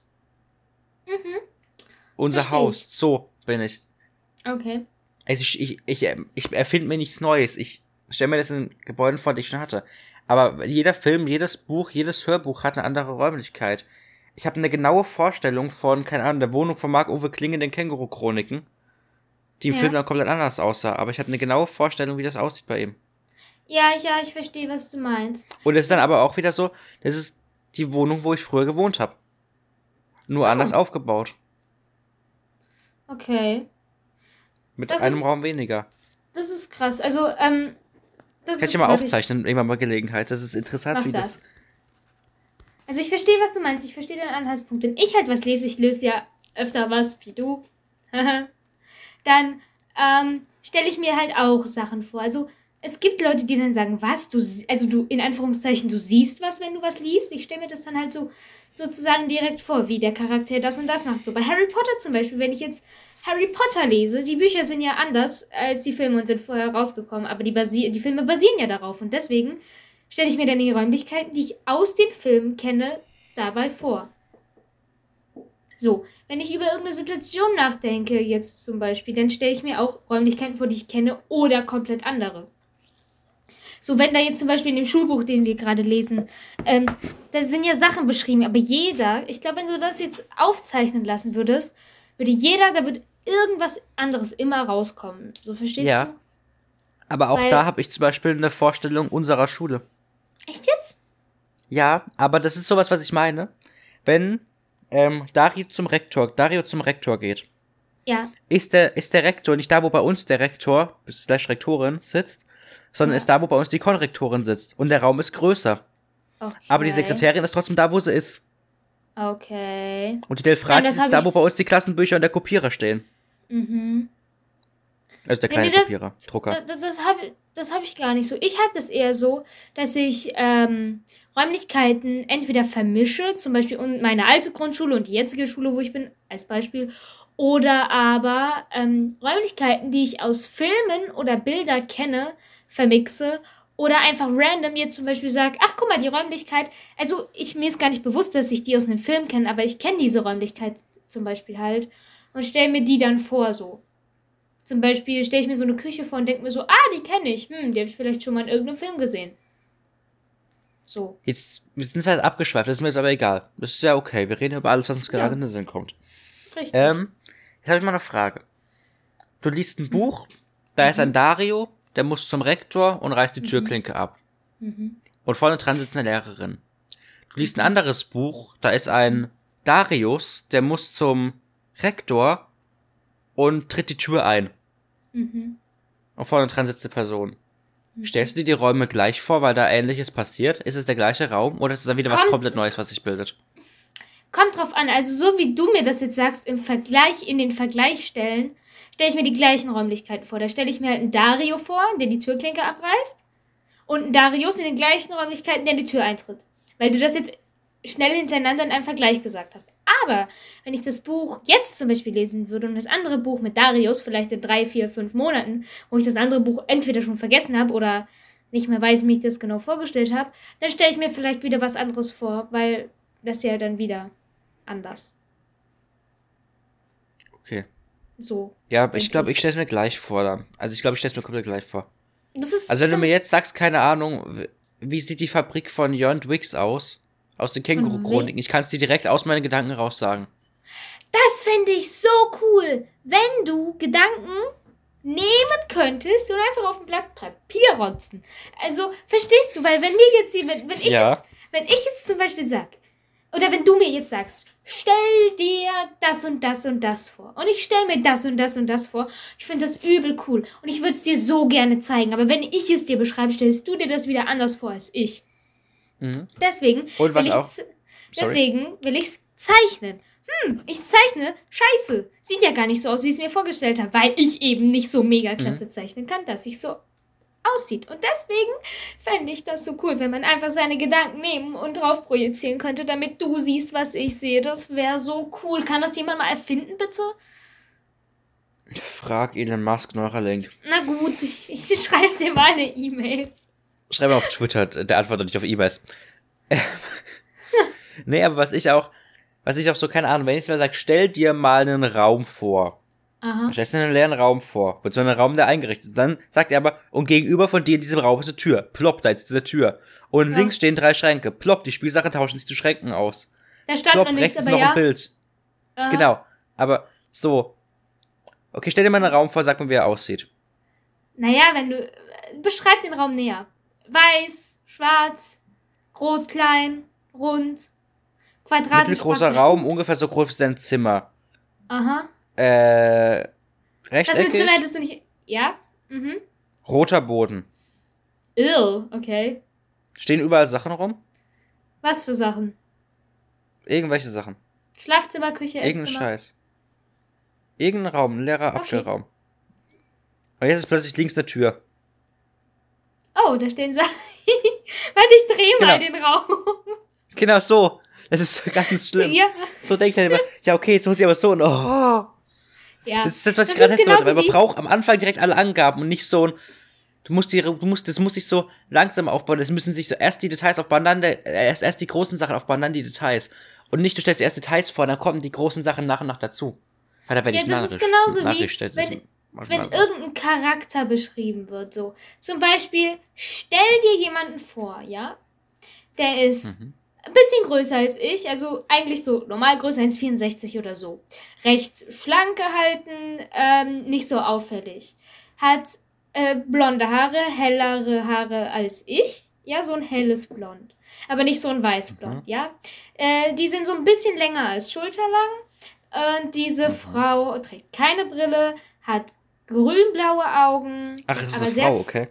Mhm. Unser Versteh Haus. So bin ich. Okay. Also ich, ich, ich, ähm, ich erfinde mir nichts Neues. Ich stelle mir das in Gebäuden vor, die ich schon hatte. Aber jeder Film, jedes Buch, jedes Hörbuch hat eine andere Räumlichkeit. Ich habe eine genaue Vorstellung von, keine Ahnung, der Wohnung von Marc-Uwe Kling in den Känguru-Chroniken, die im Ja. Film dann komplett anders aussah. Aber ich habe eine genaue Vorstellung, wie das aussieht bei ihm. Ja, ja, ich verstehe, was du meinst. Und es ist dann aber auch wieder so, das ist die Wohnung, wo ich früher gewohnt habe. Nur Oh. anders aufgebaut. Okay. Mit Das einem ist- Raum weniger. Das ist krass. Also, ähm, das Kann ich ja mal aufzeichnen, irgendwann mal Gelegenheit. Das ist interessant, Mach wie das. das. Also ich verstehe, was du meinst. Ich verstehe deinen Anhaltspunkt. Wenn ich halt was lese, ich lese ja öfter was wie du, dann ähm, stelle ich mir halt auch Sachen vor. Also es gibt Leute, die dann sagen, was, du, also du, in Anführungszeichen, du siehst was, wenn du was liest. Ich stelle mir das dann halt so sozusagen direkt vor, wie der Charakter das und das macht. So bei Harry Potter zum Beispiel, wenn ich jetzt Harry Potter lese, die Bücher sind ja anders als die Filme und sind vorher rausgekommen, aber die, basi die Filme basieren ja darauf und deswegen stelle ich mir dann die Räumlichkeiten, die ich aus den Filmen kenne, dabei vor. So, wenn ich über irgendeine Situation nachdenke, jetzt zum Beispiel, dann stelle ich mir auch Räumlichkeiten vor, die ich kenne oder komplett andere. So, wenn da jetzt zum Beispiel in dem Schulbuch, den wir gerade lesen, ähm, da sind ja Sachen beschrieben, aber jeder, ich glaube, wenn du das jetzt aufzeichnen lassen würdest, würde jeder, da würde irgendwas anderes immer rauskommen. So verstehst Ja. du? Aber auch Weil- da habe ich zum Beispiel eine Vorstellung unserer Schule. Echt jetzt? Ja, aber das ist sowas, was ich meine. Wenn ähm, Dario zum Rektor, Dario zum Rektor geht, Ja. ist der, ist der Rektor nicht da, wo bei uns der Rektor, slash Rektorin sitzt, sondern Ja. ist da, wo bei uns die Konrektorin sitzt. Und der Raum ist größer. Okay. Aber die Sekretärin ist trotzdem da, wo sie ist. Okay. Und die Delfrati das hab sitzt da, wo bei uns die Klassenbücher und der Kopierer stehen. Mhm. Also der kleine das- Kopierer, Drucker. da- Das habe das hab ich gar nicht so. Ich habe das eher so, dass ich ähm, Räumlichkeiten entweder vermische, zum Beispiel und meine alte Grundschule und die jetzige Schule, wo ich bin, als Beispiel, oder aber ähm, Räumlichkeiten, die ich aus Filmen oder Bilder kenne, vermixe Oder einfach random jetzt zum Beispiel sagt, ach guck mal, die Räumlichkeit, also ich, mir ist gar nicht bewusst, dass ich die aus einem Film kenne, aber ich kenne diese Räumlichkeit zum Beispiel halt und stelle mir die dann vor so. Zum Beispiel stelle ich mir so eine Küche vor und denke mir so, ah, die kenne ich, hm, die habe ich vielleicht schon mal in irgendeinem Film gesehen. So. Jetzt, wir sind halt abgeschweift, das ist mir jetzt aber egal. Das ist ja okay, wir reden über alles, was uns Ja. gerade in den Sinn kommt. Richtig. Ähm, jetzt habe ich mal eine Frage. Du liest ein Buch, da ist ein Dario, der muss zum Rektor und reißt die Türklinke ab. mhm. Und vorne dran sitzt eine Lehrerin. Du liest ein anderes Buch, da ist ein Darius, der muss zum Rektor und tritt die Tür ein. Mhm. Und vorne dran sitzt eine Person. Stellst du dir die Räume gleich vor, weil da ähnliches passiert? Ist es der gleiche Raum oder ist es dann wieder was Kommt- komplett Neues, was sich bildet? Kommt drauf an, also so wie du mir das jetzt sagst, im Vergleich, in den Vergleich stellen, stelle ich mir die gleichen Räumlichkeiten vor. Da stelle ich mir halt einen Dario vor, der die Türklinke abreißt. Und einen Darius in den gleichen Räumlichkeiten, der in die Tür eintritt. Weil du das jetzt schnell hintereinander in einem Vergleich gesagt hast. Aber wenn ich das Buch jetzt zum Beispiel lesen würde und das andere Buch mit Darius vielleicht in drei, vier, fünf Monaten, wo ich das andere Buch entweder schon vergessen habe oder nicht mehr weiß, wie ich das genau vorgestellt habe, dann stelle ich mir vielleicht wieder was anderes vor, weil das ja dann wieder anders. Okay. So. Ja, aber ich glaube, ich. ich stelle es mir gleich vor dann. Also ich glaube, ich stelle es mir komplett gleich vor. Das ist Also wenn du mir jetzt sagst, keine Ahnung, wie sieht die Fabrik von Jörn Wix aus? Aus den Känguru-Chroniken. Ich kann es dir direkt aus meinen Gedanken raus sagen. Das fände ich so cool, wenn du Gedanken nehmen könntest und einfach auf ein Blatt Papier rotzen. Also, verstehst du? Weil wenn mir jetzt, wenn, wenn ich Ja. jetzt, wenn ich jetzt zum Beispiel sag, oder wenn du mir jetzt sagst, stell dir das und das und das vor. Und ich stell mir das und das und das vor. Ich finde das übel cool. Und ich würde es dir so gerne zeigen. Aber wenn ich es dir beschreibe, stellst du dir das wieder anders vor als ich. Mhm. Deswegen Und was will auch- deswegen will ich's zeichnen. Hm, ich zeichne Scheiße. Sieht ja gar nicht so aus, wie ich es mir vorgestellt habe, weil ich eben nicht so mega Mhm. klasse zeichnen kann, dass ich so aussieht. Und deswegen fände ich das so cool, wenn man einfach seine Gedanken nehmen und drauf projizieren könnte, damit du siehst, was ich sehe. Das wäre so cool. Kann das jemand mal erfinden, bitte? Frag Elon Musk Neuralink. Na gut, ich, ich schreibe dir mal eine E-Mail. Schreib mal auf Twitter, der antwortet nicht auf E-Mails. nee, aber was ich auch, was ich auch so, keine Ahnung, wenn ich mal sage, stell dir mal einen Raum vor. Aha. Stellst dir einen leeren Raum vor, mit so einem Raum, der eingerichtet ist. Dann sagt er aber, und gegenüber von dir in diesem Raum ist eine Tür. Plopp, da ist diese Tür. Und Ja. links stehen drei Schränke. Plopp, die Spielsachen tauschen sich zu Schränken aus. Da stand Plopp, noch rechts nichts, ist aber noch ja. ein Bild. Aha. Genau. Aber so. Okay, stell dir mal einen Raum vor, sag mal, wie er aussieht. Naja, wenn du. Beschreib den Raum näher. Weiß, schwarz, groß, klein, rund, quadratisch. Mittelgroßer Raum, ungefähr so groß wie dein Zimmer. Aha. Äh, Das mit rechteckig, Zimmer hättest du nicht. Ja? Mhm. roter Boden. Ill, okay. Stehen überall Sachen rum? Was für Sachen? Irgendwelche Sachen. Schlafzimmer, Küche, Irgendein Esszimmer. Scheiß. Irgendein Raum, ein leerer Okay. Abstellraum. Und jetzt ist plötzlich links eine Tür. Oh, da stehen Sachen. Warte, ich drehe mal Genau. den Raum. Genau so. Das ist ganz schlimm. ja. So denkt er immer, ja okay, jetzt muss ich aber so und oh. Ja. Das ist das, was ich gerade genauso weil man braucht am Anfang direkt alle Angaben und nicht so ein, du musst die, du musst, das muss sich so langsam aufbauen, es müssen sich so erst die Details aufbauen, dann der, erst, erst die großen Sachen aufbauen, dann die Details. Und nicht, du stellst erst Details vor, dann kommen die großen Sachen nach und nach dazu. Weil da werde Ja, ich das ist genauso wie, wenn- wenn so. irgendein Charakter beschrieben wird, so. Zum Beispiel, stell dir jemanden vor, ja? Der ist Mhm. Ein bisschen größer als ich, also eigentlich so normal größer 1,64 oder so. Recht schlank gehalten, ähm, nicht so auffällig. Hat äh, blonde Haare, hellere Haare als ich. Ja, so ein helles Blond. Aber nicht so ein weißblond, ja? Äh, die sind so ein bisschen länger als schulterlang. Und diese Mhm. Frau trägt keine Brille, hat grün-blaue Augen. Ach, ist aber eine sehr Frau, okay.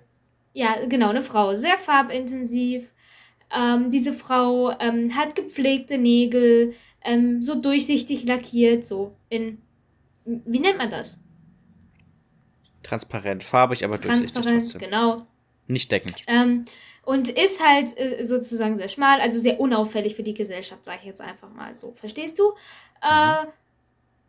ja, genau, eine Frau. Sehr farbintensiv. Ähm, diese Frau ähm, hat gepflegte Nägel, ähm, so durchsichtig lackiert, so in. Wie nennt man das? Transparent, farbig, aber durchsichtig Transparent, genau. Nicht deckend. Ähm, und ist halt äh, sozusagen sehr schmal, also sehr unauffällig für die Gesellschaft, sage ich jetzt einfach mal so. Verstehst du? Äh,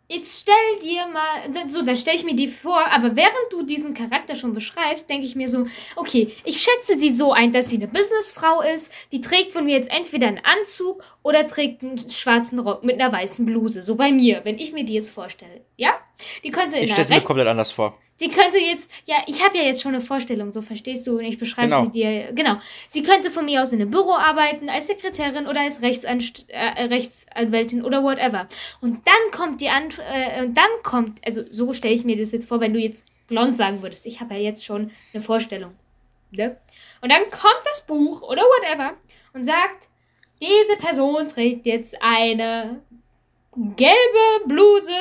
Jetzt stell dir mal, so, da stelle ich mir die vor, aber während du diesen Charakter schon beschreibst, denke ich mir so, okay, ich schätze sie so ein, dass sie eine Businessfrau ist, die trägt von mir jetzt entweder einen Anzug oder trägt einen schwarzen Rock mit einer weißen Bluse, so bei mir, wenn ich mir die jetzt vorstelle, ja? Die könnte in Ich stelle es mir komplett anders vor. Sie könnte jetzt, ja, ich habe ja jetzt schon eine Vorstellung, so verstehst du, und ich beschreibe Genau. sie dir. Genau. Sie könnte von mir aus in einem Büro arbeiten, als Sekretärin oder als Rechtsanst äh, Rechtsanwältin oder whatever. Und dann kommt die Ant äh, und dann kommt, also so stelle ich mir das jetzt vor, wenn du jetzt blond sagen würdest. Ich habe ja jetzt schon eine Vorstellung. Ne? Und dann kommt das Buch oder whatever und sagt, diese Person trägt jetzt eine gelbe Bluse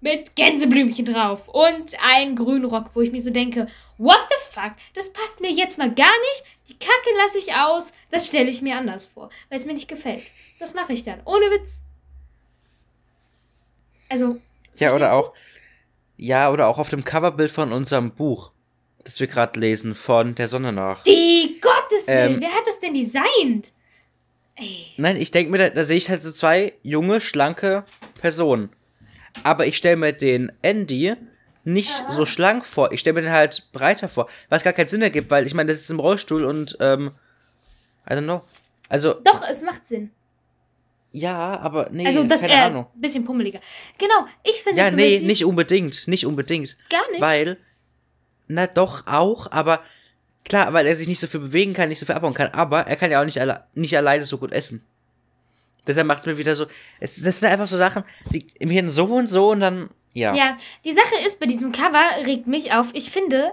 mit Gänseblümchen drauf und einen grünen Rock, wo ich mir so denke, what the fuck, das passt mir jetzt mal gar nicht, die Kacke lasse ich aus, das stelle ich mir anders vor, weil es mir nicht gefällt. Das mache ich dann, ohne Witz. Also, Ja, oder du? auch. Ja, oder auch auf dem Coverbild von unserem Buch, das wir gerade lesen, von der Sonne nach. Die Gottes Willen, Ähm, wer hat das denn designt? Ey, Nein, ich denke mir, da, da sehe ich halt so zwei junge, schlanke Personen. Aber ich stelle mir den Andy nicht so schlank vor. Ich stelle mir den halt breiter vor. Was gar keinen Sinn ergibt, weil ich meine, das ist im Rollstuhl und, ähm, I don't know. Also, doch, es macht Sinn. ja, aber nee, also, dass keine er Ahnung. ein bisschen pummeliger. Genau, ich finde Ja, nee, Beispiel nicht unbedingt. Nicht unbedingt. gar nicht. Weil, na doch, auch, aber klar, weil er sich nicht so viel bewegen kann, nicht so viel abbauen kann, aber er kann ja auch nicht, alle, nicht alleine so gut essen. Deshalb macht es mir wieder so, es, das sind einfach so Sachen, die im Hirn so und so und dann, ja. Ja, die Sache ist, bei diesem Cover regt mich auf. Ich finde,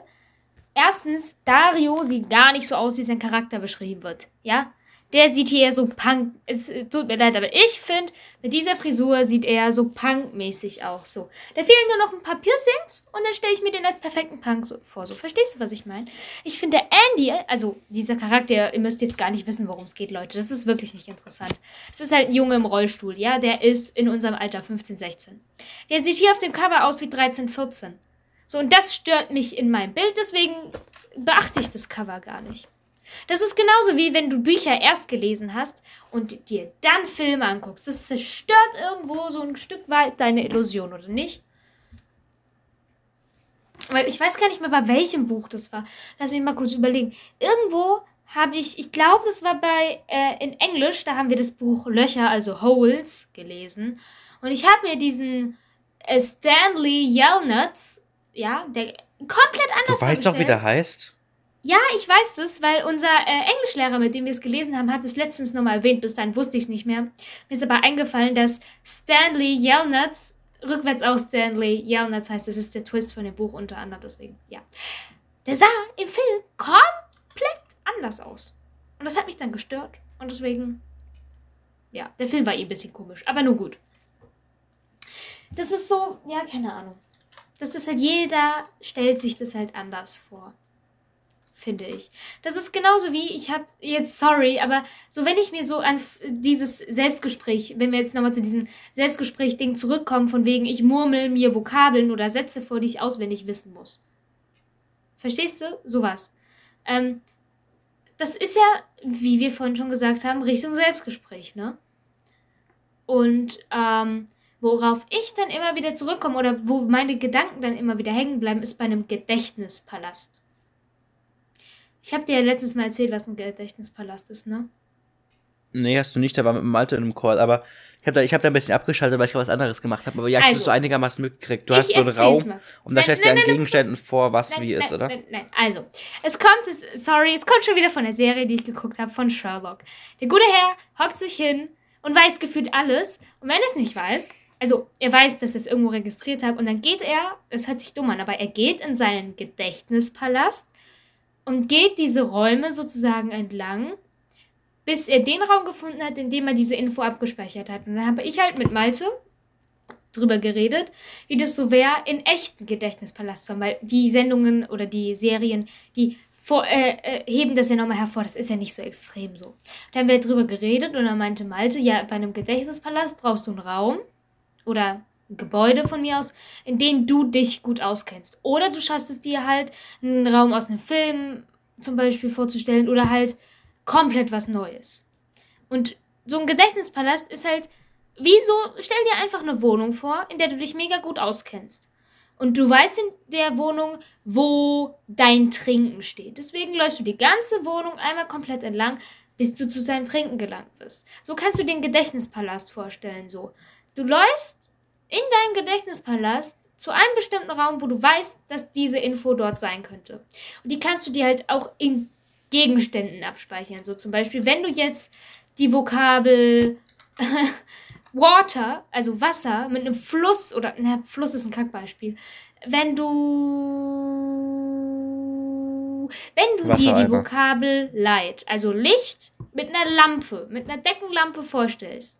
erstens, Dario sieht gar nicht so aus, wie sein Charakter beschrieben wird. Ja? Der sieht hier so punk. Es tut mir leid, aber ich finde, mit dieser Frisur sieht er so punkmäßig auch so. Da fehlen nur noch ein paar Piercings und dann stelle ich mir den als perfekten Punk so vor. So, verstehst du, was ich meine? Ich finde, Andy, also dieser Charakter, ihr müsst jetzt gar nicht wissen, worum es geht, Leute. Das ist wirklich nicht interessant. Es ist halt ein Junge im Rollstuhl, ja? Der ist in unserem Alter 15, 16. Der sieht hier auf dem Cover aus wie 13, 14. So, und das stört mich in meinem Bild, deswegen beachte ich das Cover gar nicht. Das ist genauso wie wenn du Bücher erst gelesen hast und dir dann Filme anguckst. Das zerstört irgendwo so ein Stück weit deine Illusion, oder nicht? Weil ich weiß gar nicht mehr, bei welchem Buch das war. Lass mich mal kurz überlegen. Irgendwo habe ich, ich glaube, das war bei, äh, in Englisch, da haben wir das Buch Löcher, also Holes, gelesen. Und ich habe mir diesen äh, Stanley Yelnats, ja, der komplett anders Du weißt doch, wie der heißt? Ja, ich weiß das, weil unser äh, Englischlehrer, mit dem wir es gelesen haben, hat es letztens nochmal erwähnt. Bis dahin wusste ich es nicht mehr. Mir ist aber eingefallen, dass Stanley Yelnats, rückwärts auch Stanley Yelnats heißt, das ist der Twist von dem Buch unter anderem, deswegen, ja. Der sah im Film komplett anders aus. Und das hat mich dann gestört. Und deswegen, ja, der Film war eh ein bisschen komisch, aber nur gut. Das ist so, ja, keine Ahnung. Das ist halt, jeder stellt sich das halt anders vor finde ich. Das ist genauso wie, ich habe jetzt, sorry, aber so wenn ich mir so an dieses Selbstgespräch, wenn wir jetzt nochmal zu diesem Selbstgespräch-Ding zurückkommen, von wegen, ich murmel mir Vokabeln oder Sätze vor, die ich auswendig wissen muss. Verstehst du? Sowas. Ähm, das ist ja, wie wir vorhin schon gesagt haben, Richtung Selbstgespräch, ne? Und ähm, worauf ich dann immer wieder zurückkomme oder wo meine Gedanken dann immer wieder hängen bleiben, ist bei einem Gedächtnispalast. Ich habe dir ja letztes Mal erzählt, was ein Gedächtnispalast ist, ne? Nee, hast du nicht, da war mit dem Malte in einem Call, aber ich habe da, ich hab da ein bisschen abgeschaltet, weil ich was anderes gemacht habe. Aber ja, ich habe Also, es so einigermaßen mitgekriegt. Du hast so einen Raum mal. und da stellst du an. Gegenständen vor, was Nein, wie ist, nein, oder? Nein, nein, also, es kommt, es, sorry, es kommt schon wieder von der Serie, die ich geguckt habe, von Sherlock. Der gute Herr hockt sich hin und weiß gefühlt alles. Und wenn er es nicht weiß, also er weiß, dass er es irgendwo registriert hat, und dann geht er, es hört sich dumm an, aber er geht in seinen Gedächtnispalast und geht diese Räume sozusagen entlang, bis er den Raum gefunden hat, in dem er diese Info abgespeichert hat. Und dann habe ich halt mit Malte drüber geredet, wie das so wäre, in echten Gedächtnispalast zu haben, weil die Sendungen oder die Serien, die vor, äh, äh, heben das ja nochmal hervor, das ist ja nicht so extrem so. Da haben wir drüber geredet und dann meinte Malte, ja, bei einem Gedächtnispalast brauchst du einen Raum oder Gebäude von mir aus, in dem du dich gut auskennst. Oder du schaffst es dir halt, einen Raum aus einem Film zum Beispiel vorzustellen oder halt komplett was Neues. Und so ein Gedächtnispalast ist halt wieso, stell dir einfach eine Wohnung vor, in der du dich mega gut auskennst. Und du weißt in der Wohnung, wo dein Trinken steht. Deswegen läufst du die ganze Wohnung einmal komplett entlang, bis du zu seinem Trinken gelangt bist. So kannst du den Gedächtnispalast vorstellen. So, du läufst in deinen Gedächtnispalast zu einem bestimmten Raum, wo du weißt, dass diese Info dort sein könnte. Und die kannst du dir halt auch in Gegenständen abspeichern. So zum Beispiel, wenn du jetzt die Vokabel Water, also Wasser, mit einem Fluss oder, na, Fluss ist ein Kackbeispiel. Wenn du, wenn du dir die. Vokabel Light, also Licht mit einer Lampe, mit einer Deckenlampe vorstellst,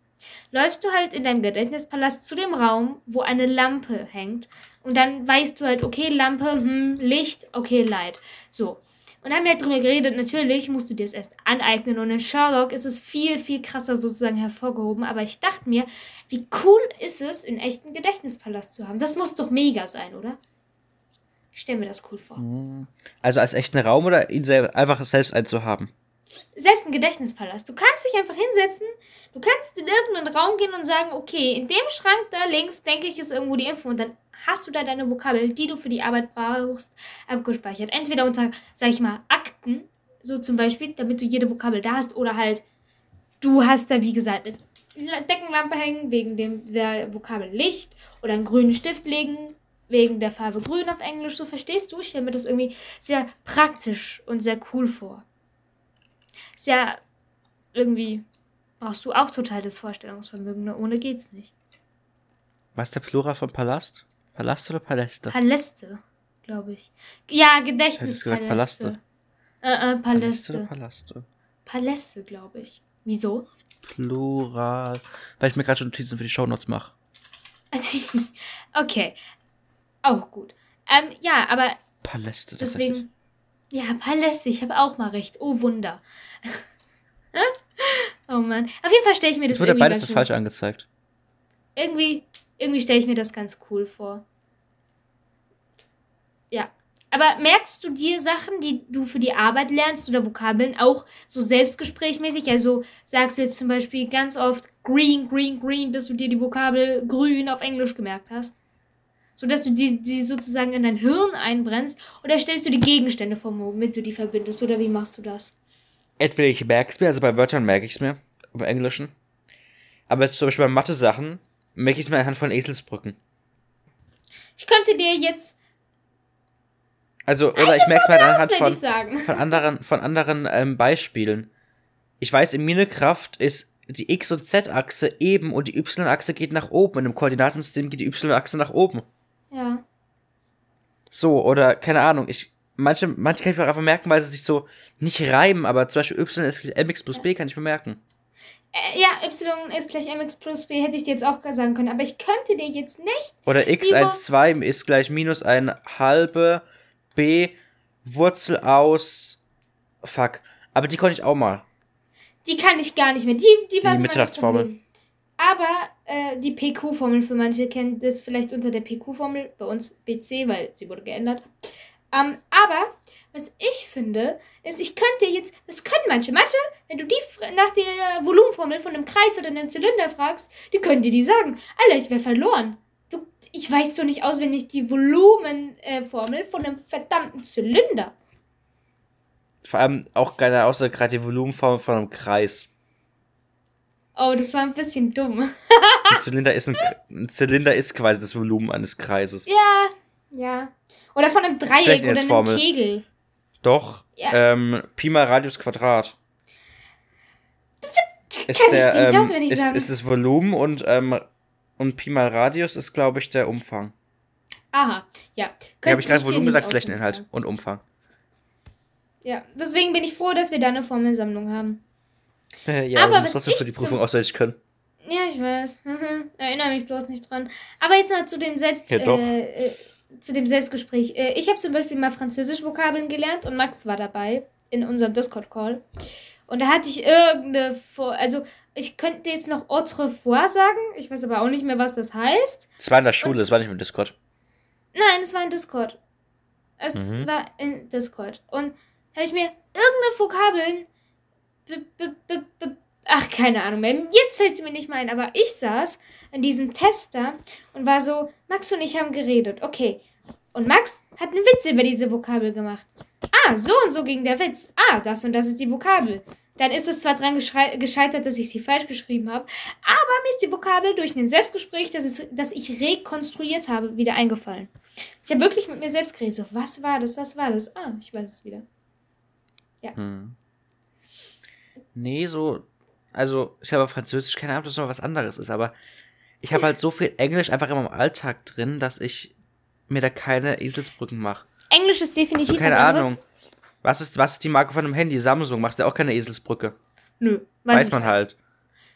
läufst du halt in deinem Gedächtnispalast zu dem Raum, wo eine Lampe hängt. Und dann weißt du halt, okay, Lampe, hm, Licht, okay, Light. So. Und dann haben wir halt drüber geredet, natürlich musst du dir das erst aneignen. Und in Sherlock ist es viel, viel krasser sozusagen hervorgehoben. Aber ich dachte mir, wie cool ist es, in echten Gedächtnispalast zu haben? Das muss doch mega sein, oder? Ich stell mir das cool vor. Also als echten Raum oder ihn selber, einfach selbst einzuhaben? Selbst ein Gedächtnispalast. Du kannst dich einfach hinsetzen, du kannst in irgendeinen Raum gehen und sagen, okay, in dem Schrank da links, denke ich, ist irgendwo die Info. Und dann hast du da deine Vokabel, die du für die Arbeit brauchst, abgespeichert. Entweder unter, sag ich mal, Akten, so zum Beispiel, damit du jede Vokabel da hast, oder halt, du hast da, wie gesagt, eine La- Deckenlampe hängen, wegen dem, der Vokabel Licht, oder einen grünen Stift legen, wegen der Farbe grün auf Englisch, so verstehst du? Ich stelle mir das irgendwie sehr praktisch und sehr cool vor. Ist ja irgendwie, brauchst du auch total das Vorstellungsvermögen, ne? ohne geht's nicht. Was ist der Plural von Palast? Palast oder Paläste? Paläste, glaube ich. Ja, Gedächtnispaläste. Paläste. Äh, äh, Paläste Paläste. Paläste, glaube ich. Wieso? Plural. Weil ich mir gerade schon Notizen für die Shownotes mache. Also, okay. Auch gut. Ähm, ja, aber Paläste, tatsächlich. deswegen. Ja, Paläste, ich habe auch mal recht. Oh Wunder. oh Mann. Auf jeden Fall stelle ich mir das Es wurde irgendwie beides ganz falsch angezeigt. irgendwie, irgendwie stelle ich mir das ganz cool vor. Ja. Aber merkst du dir Sachen, die du für die Arbeit lernst oder Vokabeln auch so selbstgesprächmäßig? Also sagst du jetzt zum Beispiel ganz oft green, green, green, bis du dir die Vokabel grün auf Englisch gemerkt hast? So dass du die, die sozusagen in dein Hirn einbrennst? Oder stellst du die Gegenstände vor, womit du die verbindest? Oder wie machst du das? Entweder ich merke es mir, also bei Wörtern merke ich es mir, beim Englischen. Aber jetzt zum Beispiel bei Mathe-Sachen merke ich es mir anhand von Eselsbrücken. Ich könnte dir jetzt Also, oder ich merke es mir anhand von, von anderen, von anderen ähm, Beispielen. Ich weiß, in Minecraft ist die X- und Z-Achse eben und die Y-Achse geht nach oben. Und im Koordinatensystem geht die Y-Achse nach oben. Ja. So, oder keine Ahnung, ich. Manche, manche kann ich mir einfach merken, weil sie sich so nicht reimen, aber zum Beispiel Y ist gleich MX plus B kann ich mir merken. Äh, ja, y ist gleich mx plus b, hätte ich dir jetzt auch sagen können. Aber ich könnte dir jetzt nicht. Oder x Lieber- 1, 2 ist gleich minus ein halbe b Wurzel aus. Fuck. Aber die konnte ich auch mal. Die kann ich gar nicht mehr. Die, die war Die so mein Mitternachtsformel. Aber äh, die PQ-Formel für manche kennen das vielleicht unter der PQ-Formel, bei uns BC, weil sie wurde geändert. Ähm, aber was ich finde, ist, ich könnte jetzt, das können manche. Manche, wenn du die nach der Volumenformel von einem Kreis oder einem Zylinder fragst, die können dir die sagen. Alter, ich wäre verloren. Du, ich weiß doch nicht auswendig die Volumenformel äh, von einem verdammten Zylinder. Vor allem auch keine außer gerade die Volumenform von einem Kreis. Oh, das war ein bisschen dumm. Ein Zylinder ist ein, ein Zylinder ist quasi das Volumen eines Kreises. Ja, ja. Oder von einem Dreieck oder eine einem Formel. Kegel. Doch. Ja. Ähm, Pi mal Radius Quadrat. Ist der, ähm, ist, ist das Volumen und, ähm, und Pi mal Radius ist, glaube ich, der Umfang. Aha, ja. Hier habe ich gerade Volumen gesagt, Flächeninhalt und Umfang. Ja, deswegen bin ich froh, dass wir da eine Formelsammlung haben. ja, Aber du trotzdem ich für die Prüfung auswendig können. Ja, ich weiß. Erinnere mich bloß nicht dran. Aber jetzt mal zu dem Selbst... Ja, doch. Äh, äh, zu dem Selbstgespräch. Äh, ich habe zum Beispiel mal Französisch-Vokabeln gelernt und Max war dabei in unserem Discord-Call. Und da hatte ich irgendeine... Vor also, ich könnte jetzt noch autrefois sagen. Ich weiß aber auch nicht mehr, was das heißt. Das war in der Schule, das war nicht mit Discord. Nein, es war in Discord. Es Mhm. war in Discord. Und da habe ich mir irgendeine Vokabeln be, be, be, be, Ach, keine Ahnung mehr. Jetzt fällt es mir nicht mehr ein, aber ich saß an diesem Tester und war so, Max und ich haben geredet. Okay. Und Max hat einen Witz über diese Vokabel gemacht. Ah, so und so ging der Witz. Ah, das und das ist die Vokabel. Dann ist es zwar dran gescheitert, dass ich sie falsch geschrieben habe, aber mir ist die Vokabel durch ein Selbstgespräch, das, es, das ich rekonstruiert habe, wieder eingefallen. Ich habe wirklich mit mir selbst geredet. So, was war das? Was war das? Ah, ich weiß es wieder. Hm. Nee, so. Also, ich habe Französisch, keine Ahnung, ob das noch was anderes ist, aber ich habe halt so viel Englisch einfach immer im Alltag drin, dass ich mir da keine Eselsbrücken mache. Englisch ist definitiv Keine was anderes. Ahnung. Was ist, was ist die Marke von einem Handy? Samsung. Machst du auch keine Eselsbrücke? Nö, weiß, Weiß man halt.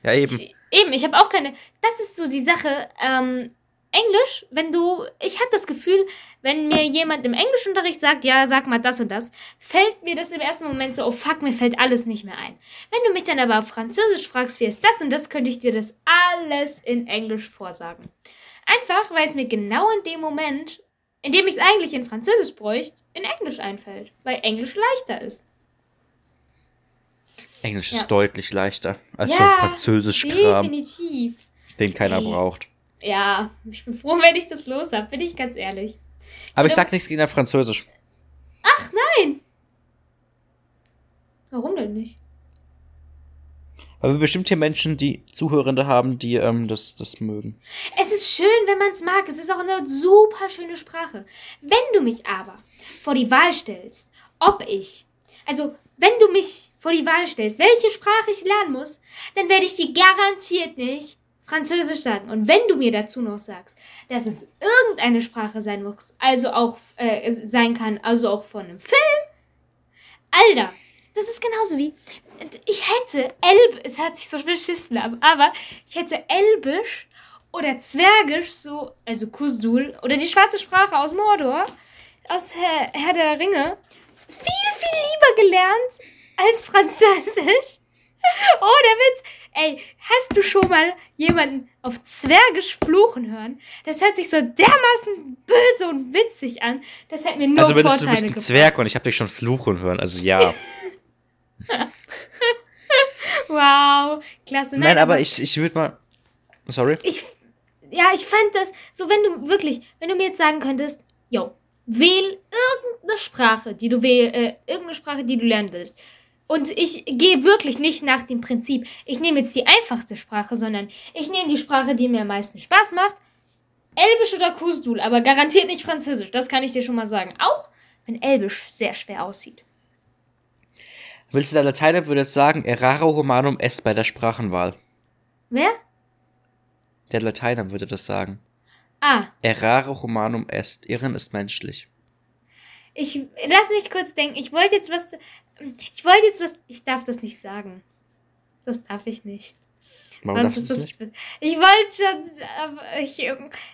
Ja, eben. Ich, eben, ich habe auch keine. Das ist so die Sache. Ähm, Englisch, wenn du. Ich habe das Gefühl, wenn mir jemand im Englischunterricht sagt, ja, sag mal das und das, fällt mir das im ersten Moment so, oh fuck, mir fällt alles nicht mehr ein. Wenn du mich dann aber auf Französisch fragst, wie ist das und das, könnte ich dir das alles in Englisch vorsagen. Einfach, weil es mir genau in dem Moment, in dem ich es eigentlich in Französisch bräuchte, in Englisch einfällt. Weil Englisch leichter ist. Englisch Ja. ist deutlich leichter als Ja, Französisch-Kram, Definitiv. den keiner Ey. braucht. Ja, ich bin froh, wenn ich das los habe, bin ich ganz ehrlich. Aber ich Oder- sag nichts gegen dein Französisch. Nein! Warum denn nicht? Weil wir bestimmt hier Menschen, die Zuhörende haben, die ähm, das, das mögen. Es ist schön, wenn man es mag. Es ist auch eine super schöne Sprache. Wenn du mich aber vor die Wahl stellst, ob ich, also wenn du mich vor die Wahl stellst, welche Sprache ich lernen muss, dann werde ich dir garantiert nicht Französisch sagen. Und wenn du mir dazu noch sagst, dass es irgendeine Sprache sein muss, also auch äh, sein kann, also auch von einem Film, Alter, das ist genauso wie ich hätte Elb, es hört sich so beschissen an, aber ich hätte Elbisch oder Zwergisch, so, also Kusdul, oder die schwarze Sprache aus Mordor, aus Herr, Herr der Ringe, viel, viel lieber gelernt als Französisch. Oh, der Witz. Ey, hast du schon mal jemanden auf Zwergisch fluchen hören? Das hört sich so dermaßen böse und witzig an. Das hat mir nur also, wenn du, du Vorteile bist ein. Zwerg und ich habe dich schon fluchen hören. Also, ja. Wow, klasse. Nein, aber ich, ich würde mal. Sorry. ich, ja, ich fand das, so wenn du wirklich, wenn du mir jetzt sagen könntest, yo, wähl irgendeine Sprache, die du wähl, äh, irgendeine Sprache, die du lernen willst. Und ich gehe wirklich nicht nach dem Prinzip, ich nehme jetzt die einfachste Sprache, sondern ich nehme die Sprache, die mir am meisten Spaß macht. Elbisch oder Kusdul, aber garantiert nicht Französisch, das kann ich dir schon mal sagen. Auch wenn Elbisch sehr schwer aussieht. Willst du der Lateiner würde jetzt sagen, errare humanum est bei der Sprachenwahl. Wer? Der Lateiner würde das sagen. Ah, Errare humanum est. Irren ist menschlich. Ich lass mich kurz denken. Ich wollte jetzt was. Ich wollte jetzt was. Ich darf das nicht sagen. Das darf ich nicht. Warum Sonst darfst ist das nicht? Ich wollte. aber Ich,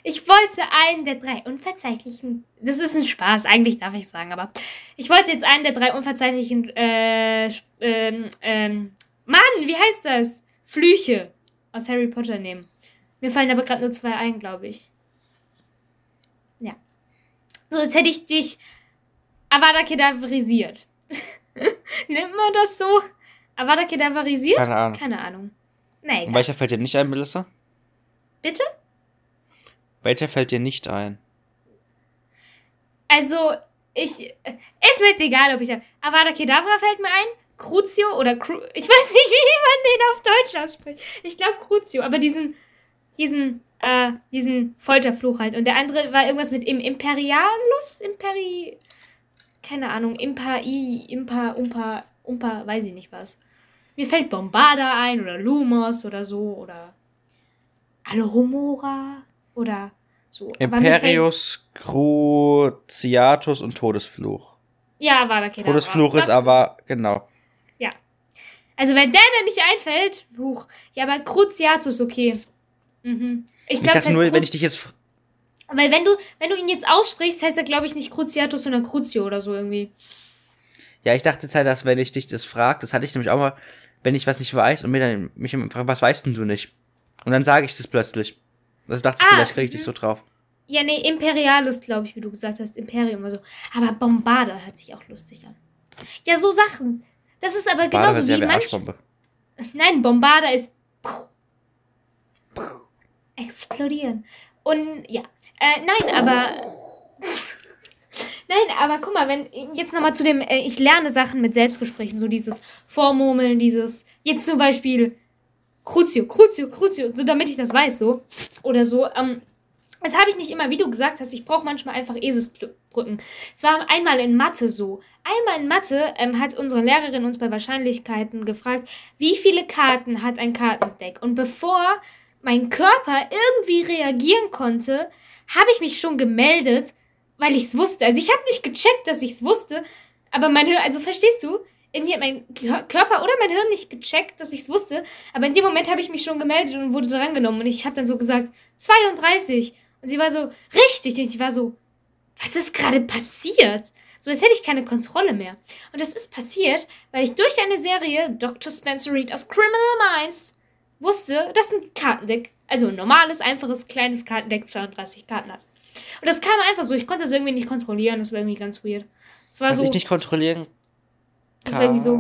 ich wollte einen der drei unverzeihlichen. Das ist ein Spaß, eigentlich darf ich sagen, aber. Ich wollte jetzt einen der drei unverzeihlichen. Äh, ähm, ähm, Mann, wie heißt das? Flüche aus Harry Potter nehmen. Mir fallen aber gerade nur zwei ein, glaube ich. Ja. So, als hätte ich dich Avada Kedaverisiert. Nennt man das so? Avada Kedaverisiert? Keine Ahnung. Keine Ahnung. Na Und egal. welcher fällt dir nicht ein, Melissa? Bitte? Welcher fällt dir nicht ein? Also, ich. Ist mir jetzt egal, ob ich. Avada Kedavra fällt mir ein. Crucio oder Cru Ich weiß nicht, wie man den auf Deutsch ausspricht. Ich glaube Crucio, aber diesen. Diesen. Äh, diesen Folterfluch halt. Und der andere war irgendwas mit im Imperialus? Imperi. Keine Ahnung. Impa. I. Impa. Umpa. Umpa. Weiß ich nicht was. Mir fällt Bombarda ein oder Lumos oder so. Oder. Aloromora. Oder so. Imperius, Cruciatus und Todesfluch. Ja, Avada Kedavra. Todesfluch ist aber, genau. Also wenn der dann nicht einfällt, huch. Ja, aber Cruciatus, okay. Mhm. Ich glaube, nur, Cru- wenn ich dich jetzt. Weil wenn du, wenn du ihn jetzt aussprichst, heißt er, glaube ich, nicht Cruciatus, sondern Crucio oder so irgendwie. Ja, ich dachte jetzt halt, dass wenn ich dich das frage, das hatte ich nämlich auch mal, wenn ich was nicht weiß und mir dann mich fragt, was weißt denn du nicht? Und dann sage ich das plötzlich. Also dachte ich, Ah, vielleicht kriege ich dich mhm. so drauf. Ja, nee, Imperialis, glaube ich, wie du gesagt hast. Imperium oder so. Aber Bombarda hört sich auch lustig an. Ja, so Sachen. Das ist aber Bade genauso wie ja wie manch... Arschbombe. Nein, Bombarder ist explodieren. Und ja, äh, nein, aber nein, aber guck mal, wenn jetzt nochmal zu dem, äh, ich lerne Sachen mit Selbstgesprächen, so dieses Vormurmeln, dieses jetzt zum Beispiel Crucio, Crucio, Crucio, so damit ich das weiß, so oder so. Ähm, das habe ich nicht immer, wie du gesagt hast. Ich brauche manchmal einfach Eselsbrücken. Es war einmal in Mathe so. Einmal in Mathe ähm, hat unsere Lehrerin uns bei Wahrscheinlichkeiten gefragt, wie viele Karten hat ein Kartendeck. Und bevor mein Körper irgendwie reagieren konnte, habe ich mich schon gemeldet, weil ich es wusste. Also ich habe nicht gecheckt, dass ich es wusste, aber mein Hirn, also verstehst du? Irgendwie hat mein Körper oder mein Hirn nicht gecheckt, dass ich es wusste, aber in dem Moment habe ich mich schon gemeldet und wurde drangenommen und ich habe dann so gesagt, 32. Und sie war so, richtig. Und ich war so, was ist gerade passiert? So, als hätte ich keine Kontrolle mehr. Und das ist passiert, weil ich durch eine Serie, Dr. Spencer Reed aus Criminal Minds, wusste, dass ein Kartendeck, also ein normales, einfaches, kleines Kartendeck 32 Karten hat. Und das kam einfach so. Ich konnte das irgendwie nicht kontrollieren. Das war irgendwie ganz weird. Es war Was so. ich nicht kontrollieren Das war irgendwie so.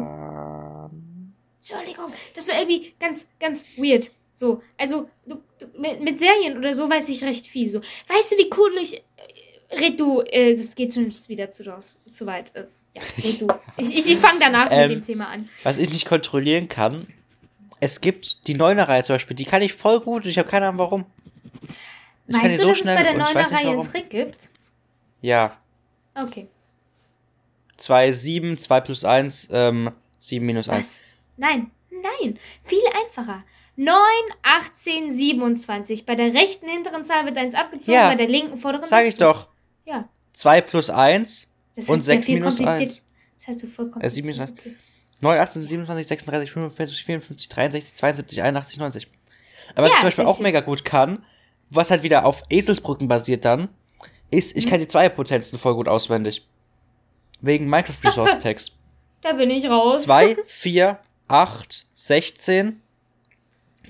Entschuldigung. Das war irgendwie ganz, ganz weird. So, also du, du, mit, mit Serien oder so weiß ich recht viel. So, weißt du, wie cool ich. Äh, red du, äh, das geht schon wieder zu, zu weit. Äh, ja, red du. Ich, ich, ich fange danach Ähm, mit dem Thema an. Was ich nicht kontrollieren kann, es gibt die Neuner-Reihe zum Beispiel, die kann ich voll gut und ich habe keine Ahnung warum. Ich Weißt du, so dass es bei der und ich weiß neuner nicht Reihe einen. Trick gibt? Ja, Okay. 2, 7, 2 plus 1, ähm, 7 minus 1. Was? Nein, nein. Viel einfacher. 9, 18, 27. Bei der rechten hinteren Zahl wird eins abgezogen, Ja. bei der linken vorderen Sag ich doch. Ja. 2 plus 1, Das Und heißt, ja sechs viel minus kompliziert. eins. Das heißt, du voll Äh, sieben kompliziert. minus okay. 9, 18, 27, 36, 45, 54, 63, 72, 81, 90. Aber was Ja, ich zum Beispiel auch mega gut kann, was halt wieder auf Eselsbrücken basiert dann, ist, Mhm. ich kann die Zweierpotenzen voll gut auswendig. Wegen Minecraft Resource Packs. Da bin ich raus. 2, 4, 8, 16,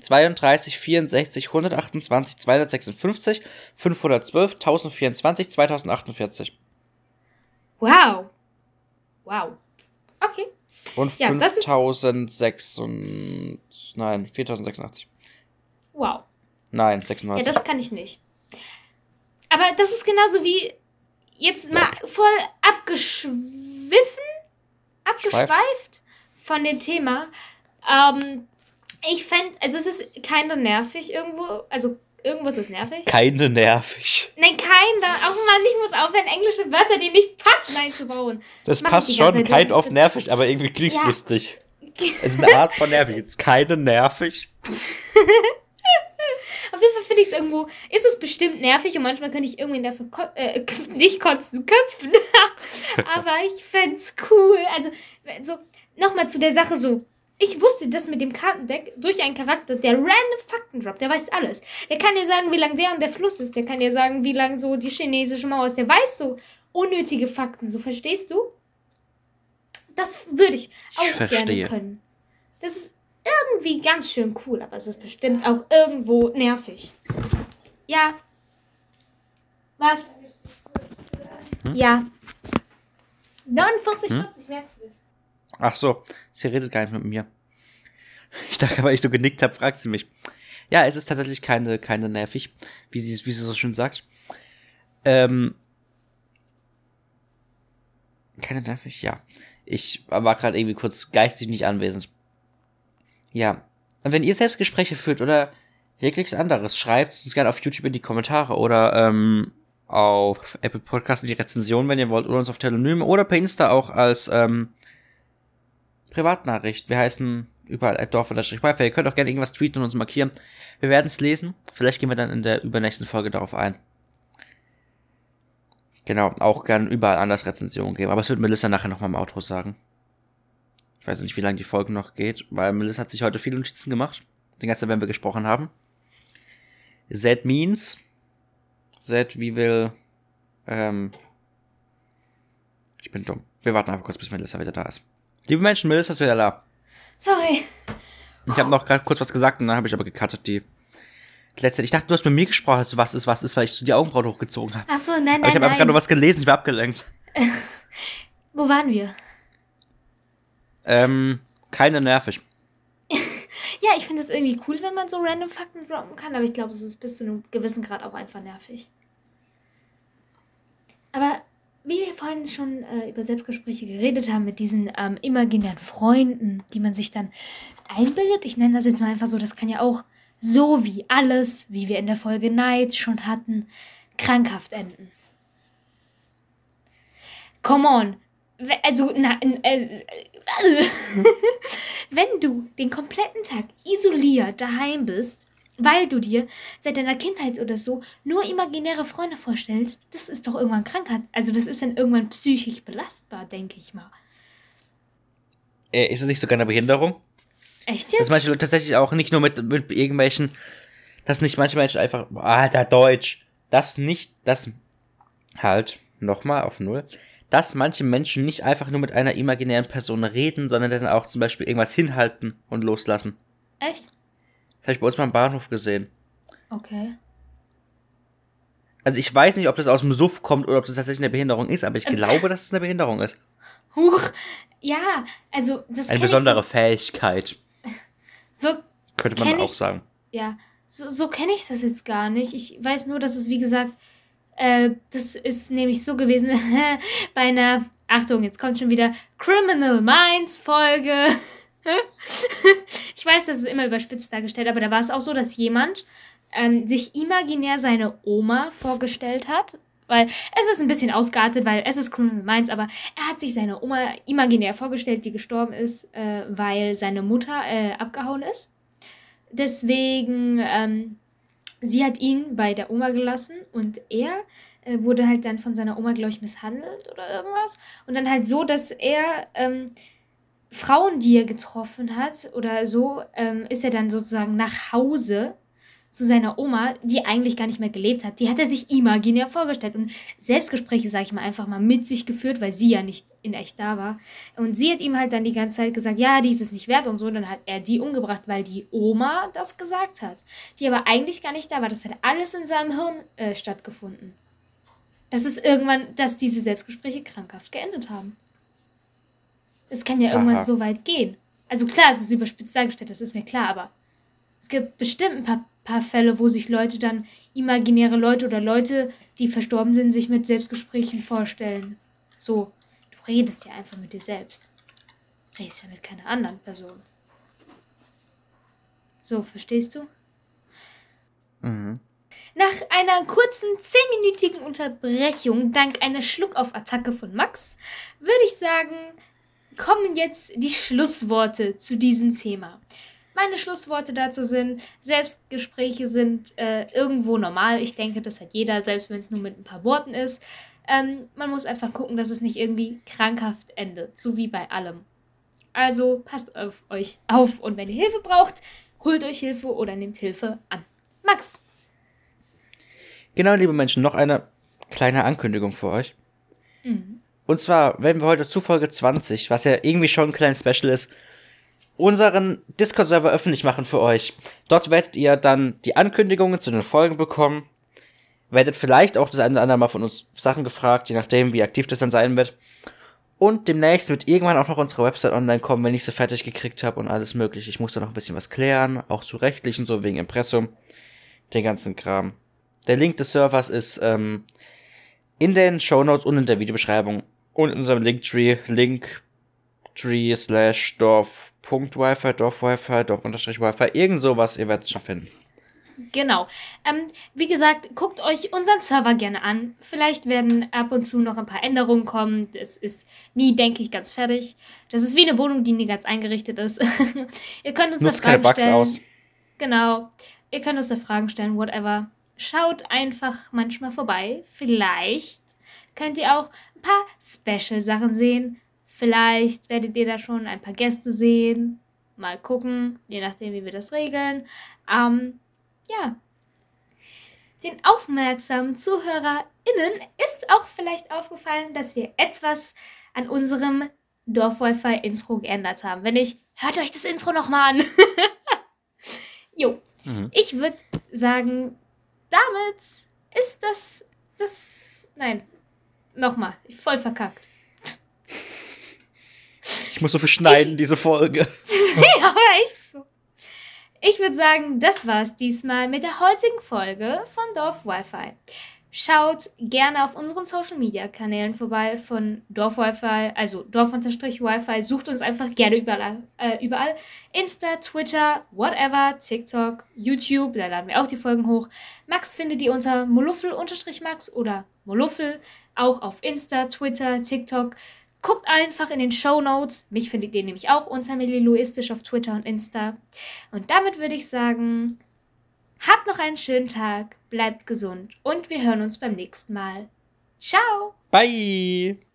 32, 64, 128, 256, 512, 1024, 2048. Wow. Wow. Okay. Und Ja, das ist- 5006 und. Nein, 4086. Wow. Nein, Ja, 96. das kann ich nicht. Aber das ist genauso wie jetzt mal voll abgeschwiffen, abgeschweift von dem Thema. Ähm, ich fände, also es ist keiner nervig irgendwo, also irgendwas ist nervig. Keine nervig. Nein, keiner. Auch Mann, ich muss aufhören, englische Wörter, die nicht passen, einzubauen. Das Mach passt schon, Zeit, kind of nervig, aber irgendwie klingt Ja. lustig. Es ist eine Art von nervig. Jetzt keine nervig. Auf jeden Fall finde ich es irgendwo, ist es bestimmt nervig und manchmal könnte ich irgendwie dafür ko äh, nicht kotzen, köpfen. Aber ich fände es cool. Also, so, nochmal zu der Sache so. Ich wusste das mit dem Kartendeck durch einen Charakter, der random Fakten droppt, der weiß alles. Der kann dir sagen, wie lang der und der Fluss ist. Der kann dir sagen, wie lang so die chinesische Mauer ist. Der weiß so unnötige Fakten, so verstehst du? Das würde ich auch Ich gerne können. Das ist irgendwie ganz schön cool, aber es ist bestimmt auch irgendwo nervig. Ja. Was? Ja. 49, Hm? 40, merkst du? Ach so, sie redet gar nicht mit mir. Ich dachte, weil ich so genickt habe, fragt sie mich. Ja, es ist tatsächlich keine, keine nervig, wie sie, wie sie so schön sagt. Ähm, keine nervig, ja. Ich war gerade irgendwie kurz geistig nicht anwesend. Ja. Und wenn ihr selbst Gespräche führt oder jegliches anderes, schreibt uns gerne auf YouTube in die Kommentare oder ähm, auf Apple Podcasts in die Rezension, wenn ihr wollt, oder uns auf Telonym oder per Insta auch als ähm, Privatnachricht. Wir heißen überall at Dorf. Ihr könnt auch gerne irgendwas tweeten und uns markieren. Wir werden es lesen. Vielleicht gehen wir dann in der übernächsten Folge darauf ein. Genau, auch gerne überall anders Rezensionen geben. Aber es wird Melissa nachher nochmal im Outro sagen. Ich weiß nicht, wie lange die Folge noch geht, weil Melissa hat sich heute viele Notizen gemacht. Den ganzen wenn wir gesprochen haben. Z means. Z wie will. Ähm. Ich bin dumm. Wir warten einfach kurz, bis Melissa wieder da ist. Liebe Menschen, Melissa ist wieder da. Sorry. Ich habe noch gerade kurz was gesagt und dann habe ich aber gecuttet die letzte. Ich dachte, du hast mit mir gesprochen, du was ist, was ist, weil ich so die Augenbrauen hochgezogen habe. Achso, nein, nein, Aber ich habe einfach gerade nur was gelesen, ich war abgelenkt. Wo waren wir? Ähm, keine nervig. Ja, ich finde es irgendwie cool, wenn man so random Fakten droppen kann, aber ich glaube, es ist bis zu einem gewissen Grad auch einfach nervig. Aber wie wir vorhin schon äh, über Selbstgespräche geredet haben, mit diesen ähm, imaginären Freunden, die man sich dann einbildet, ich nenne das jetzt mal einfach so, das kann ja auch so wie alles, wie wir in der Folge Night schon hatten, krankhaft enden. Come on. Also, na, n- äh, wenn du den kompletten Tag isoliert daheim bist, weil du dir seit deiner Kindheit oder so nur imaginäre Freunde vorstellst, das ist doch irgendwann Krankheit. Also das ist dann irgendwann psychisch belastbar, denke ich mal. Äh, ist es nicht sogar eine Behinderung? Echt Dass jetzt? manche Leute tatsächlich auch nicht nur mit, mit irgendwelchen, dass nicht manche Menschen einfach, alter Deutsch, das nicht, das halt, nochmal auf Null, dass manche Menschen nicht einfach nur mit einer imaginären Person reden, sondern dann auch zum Beispiel irgendwas hinhalten und loslassen. Echt? Das habe ich bei uns mal am Bahnhof gesehen. Okay. Also ich weiß nicht, ob das aus dem Suff kommt oder ob das tatsächlich eine Behinderung ist, aber ich glaube, dass es eine Behinderung ist. Huch. Ja, also das Eine besondere ich Fähigkeit, so, so könnte man auch ich- sagen. ja, so, so kenne ich das jetzt gar nicht. Ich weiß nur, dass es, wie gesagt, äh, das ist nämlich so gewesen bei einer, Achtung, jetzt kommt schon wieder Criminal Minds Folge. ich weiß, das ist immer überspitzt dargestellt, aber da war es auch so, dass jemand ähm, sich imaginär seine Oma vorgestellt hat. Weil es ist ein bisschen ausgeartet, weil es ist Criminal Minds, aber er hat sich seine Oma imaginär vorgestellt, die gestorben ist, äh, weil seine Mutter äh, abgehauen ist. Deswegen, ähm, sie hat ihn bei der Oma gelassen und er äh, wurde halt dann von seiner Oma, glaube ich, misshandelt oder irgendwas. Und dann halt so, dass er ähm, Frauen, die er getroffen hat oder so, ähm, ist er dann sozusagen nach Hause zu seiner Oma, die eigentlich gar nicht mehr gelebt hat. Die hat er sich imaginär vorgestellt und Selbstgespräche, sage ich mal, einfach mal mit sich geführt, weil sie ja nicht in echt da war. Und sie hat ihm halt dann die ganze Zeit gesagt, ja, die ist es nicht wert und so. Dann hat er die umgebracht, weil die Oma das gesagt hat. Die aber eigentlich gar nicht da war. Das hat alles in seinem Hirn äh, stattgefunden. Das ist irgendwann, dass diese Selbstgespräche krankhaft geendet haben. Es kann ja irgendwann Aha. so weit gehen. Also klar, es ist überspitzt dargestellt, das ist mir klar, aber es gibt bestimmt ein paar, paar Fälle, wo sich Leute dann imaginäre Leute oder Leute, die verstorben sind, sich mit Selbstgesprächen vorstellen. So, du redest ja einfach mit dir selbst. Redest ja mit keiner anderen Person. So, verstehst du? Mhm. Nach einer kurzen 10-minütigen Unterbrechung, dank einer Schluckauf-Attacke von Max, würde ich sagen, kommen jetzt die Schlussworte zu diesem Thema. Meine Schlussworte dazu sind, Selbstgespräche sind äh, irgendwo normal. Ich denke, das hat jeder, selbst wenn es nur mit ein paar Worten ist. Ähm, man muss einfach gucken, dass es nicht irgendwie krankhaft endet, so wie bei allem. Also passt auf euch auf und wenn ihr Hilfe braucht, holt euch Hilfe oder nehmt Hilfe an. Max, Genau, liebe Menschen, noch eine kleine Ankündigung für euch. Mhm. Und zwar werden wir heute zu Folge 20, was ja irgendwie schon ein kleines Special ist, unseren Discord-Server öffentlich machen für euch. Dort werdet ihr dann die Ankündigungen zu den Folgen bekommen. Werdet vielleicht auch das eine oder andere Mal von uns Sachen gefragt, je nachdem, wie aktiv das dann sein wird. Und demnächst wird irgendwann auch noch unsere Website online kommen, wenn ich sie fertig gekriegt habe und alles mögliche. Ich muss da noch ein bisschen was klären, auch zu rechtlichen, so wegen Impressum, den ganzen Kram. Der Link des Servers ist ähm, in den Shownotes und in der Videobeschreibung und in unserem Linktree, linktree slash dorf.wifi, dorfwifi, dorf-wifi, irgend sowas, ihr werdet es schon finden. Genau. Ähm, wie gesagt, guckt euch unseren Server gerne an. Vielleicht werden ab und zu noch ein paar Änderungen kommen. Das ist nie, denke ich, ganz fertig. Das ist wie eine Wohnung, die nie ganz eingerichtet ist. Ihr könnt uns Nutzt da Fragen keine Bugs stellen. aus. Genau. Ihr könnt uns da Fragen stellen, whatever. Schaut einfach manchmal vorbei. Vielleicht könnt ihr auch ein paar Special-Sachen sehen. Vielleicht werdet ihr da schon ein paar Gäste sehen. Mal gucken, je nachdem, wie wir das regeln. Ähm, ja. Den aufmerksamen ZuhörerInnen ist auch vielleicht aufgefallen, dass wir etwas an unserem Dorf-Wi-Fi-Intro geändert haben. Wenn nicht, hört euch das Intro nochmal an. jo. Mhm. Ich würde sagen, damit ist das. Das. Nein. Nochmal. Voll verkackt. Ich muss so viel schneiden, diese Folge. ja, aber echt so. Ich würde sagen, das war's diesmal mit der heutigen Folge von Dorf Wi-Fi. Schaut gerne auf unseren Social Media Kanälen vorbei von Dorf Wi-Fi, also Dorf-Wi-Fi. Sucht uns einfach gerne überall, äh, überall. Insta, Twitter, whatever, TikTok, YouTube, da laden wir auch die Folgen hoch. Max findet die unter Moluffel-Max oder Moluffel, auch auf Insta, Twitter, TikTok. Guckt einfach in den Show Notes. Mich findet ihr nämlich auch unter Meliluistisch auf Twitter und Insta. Und damit würde ich sagen, habt noch einen schönen Tag, bleibt gesund und wir hören uns beim nächsten Mal. Ciao! Bye!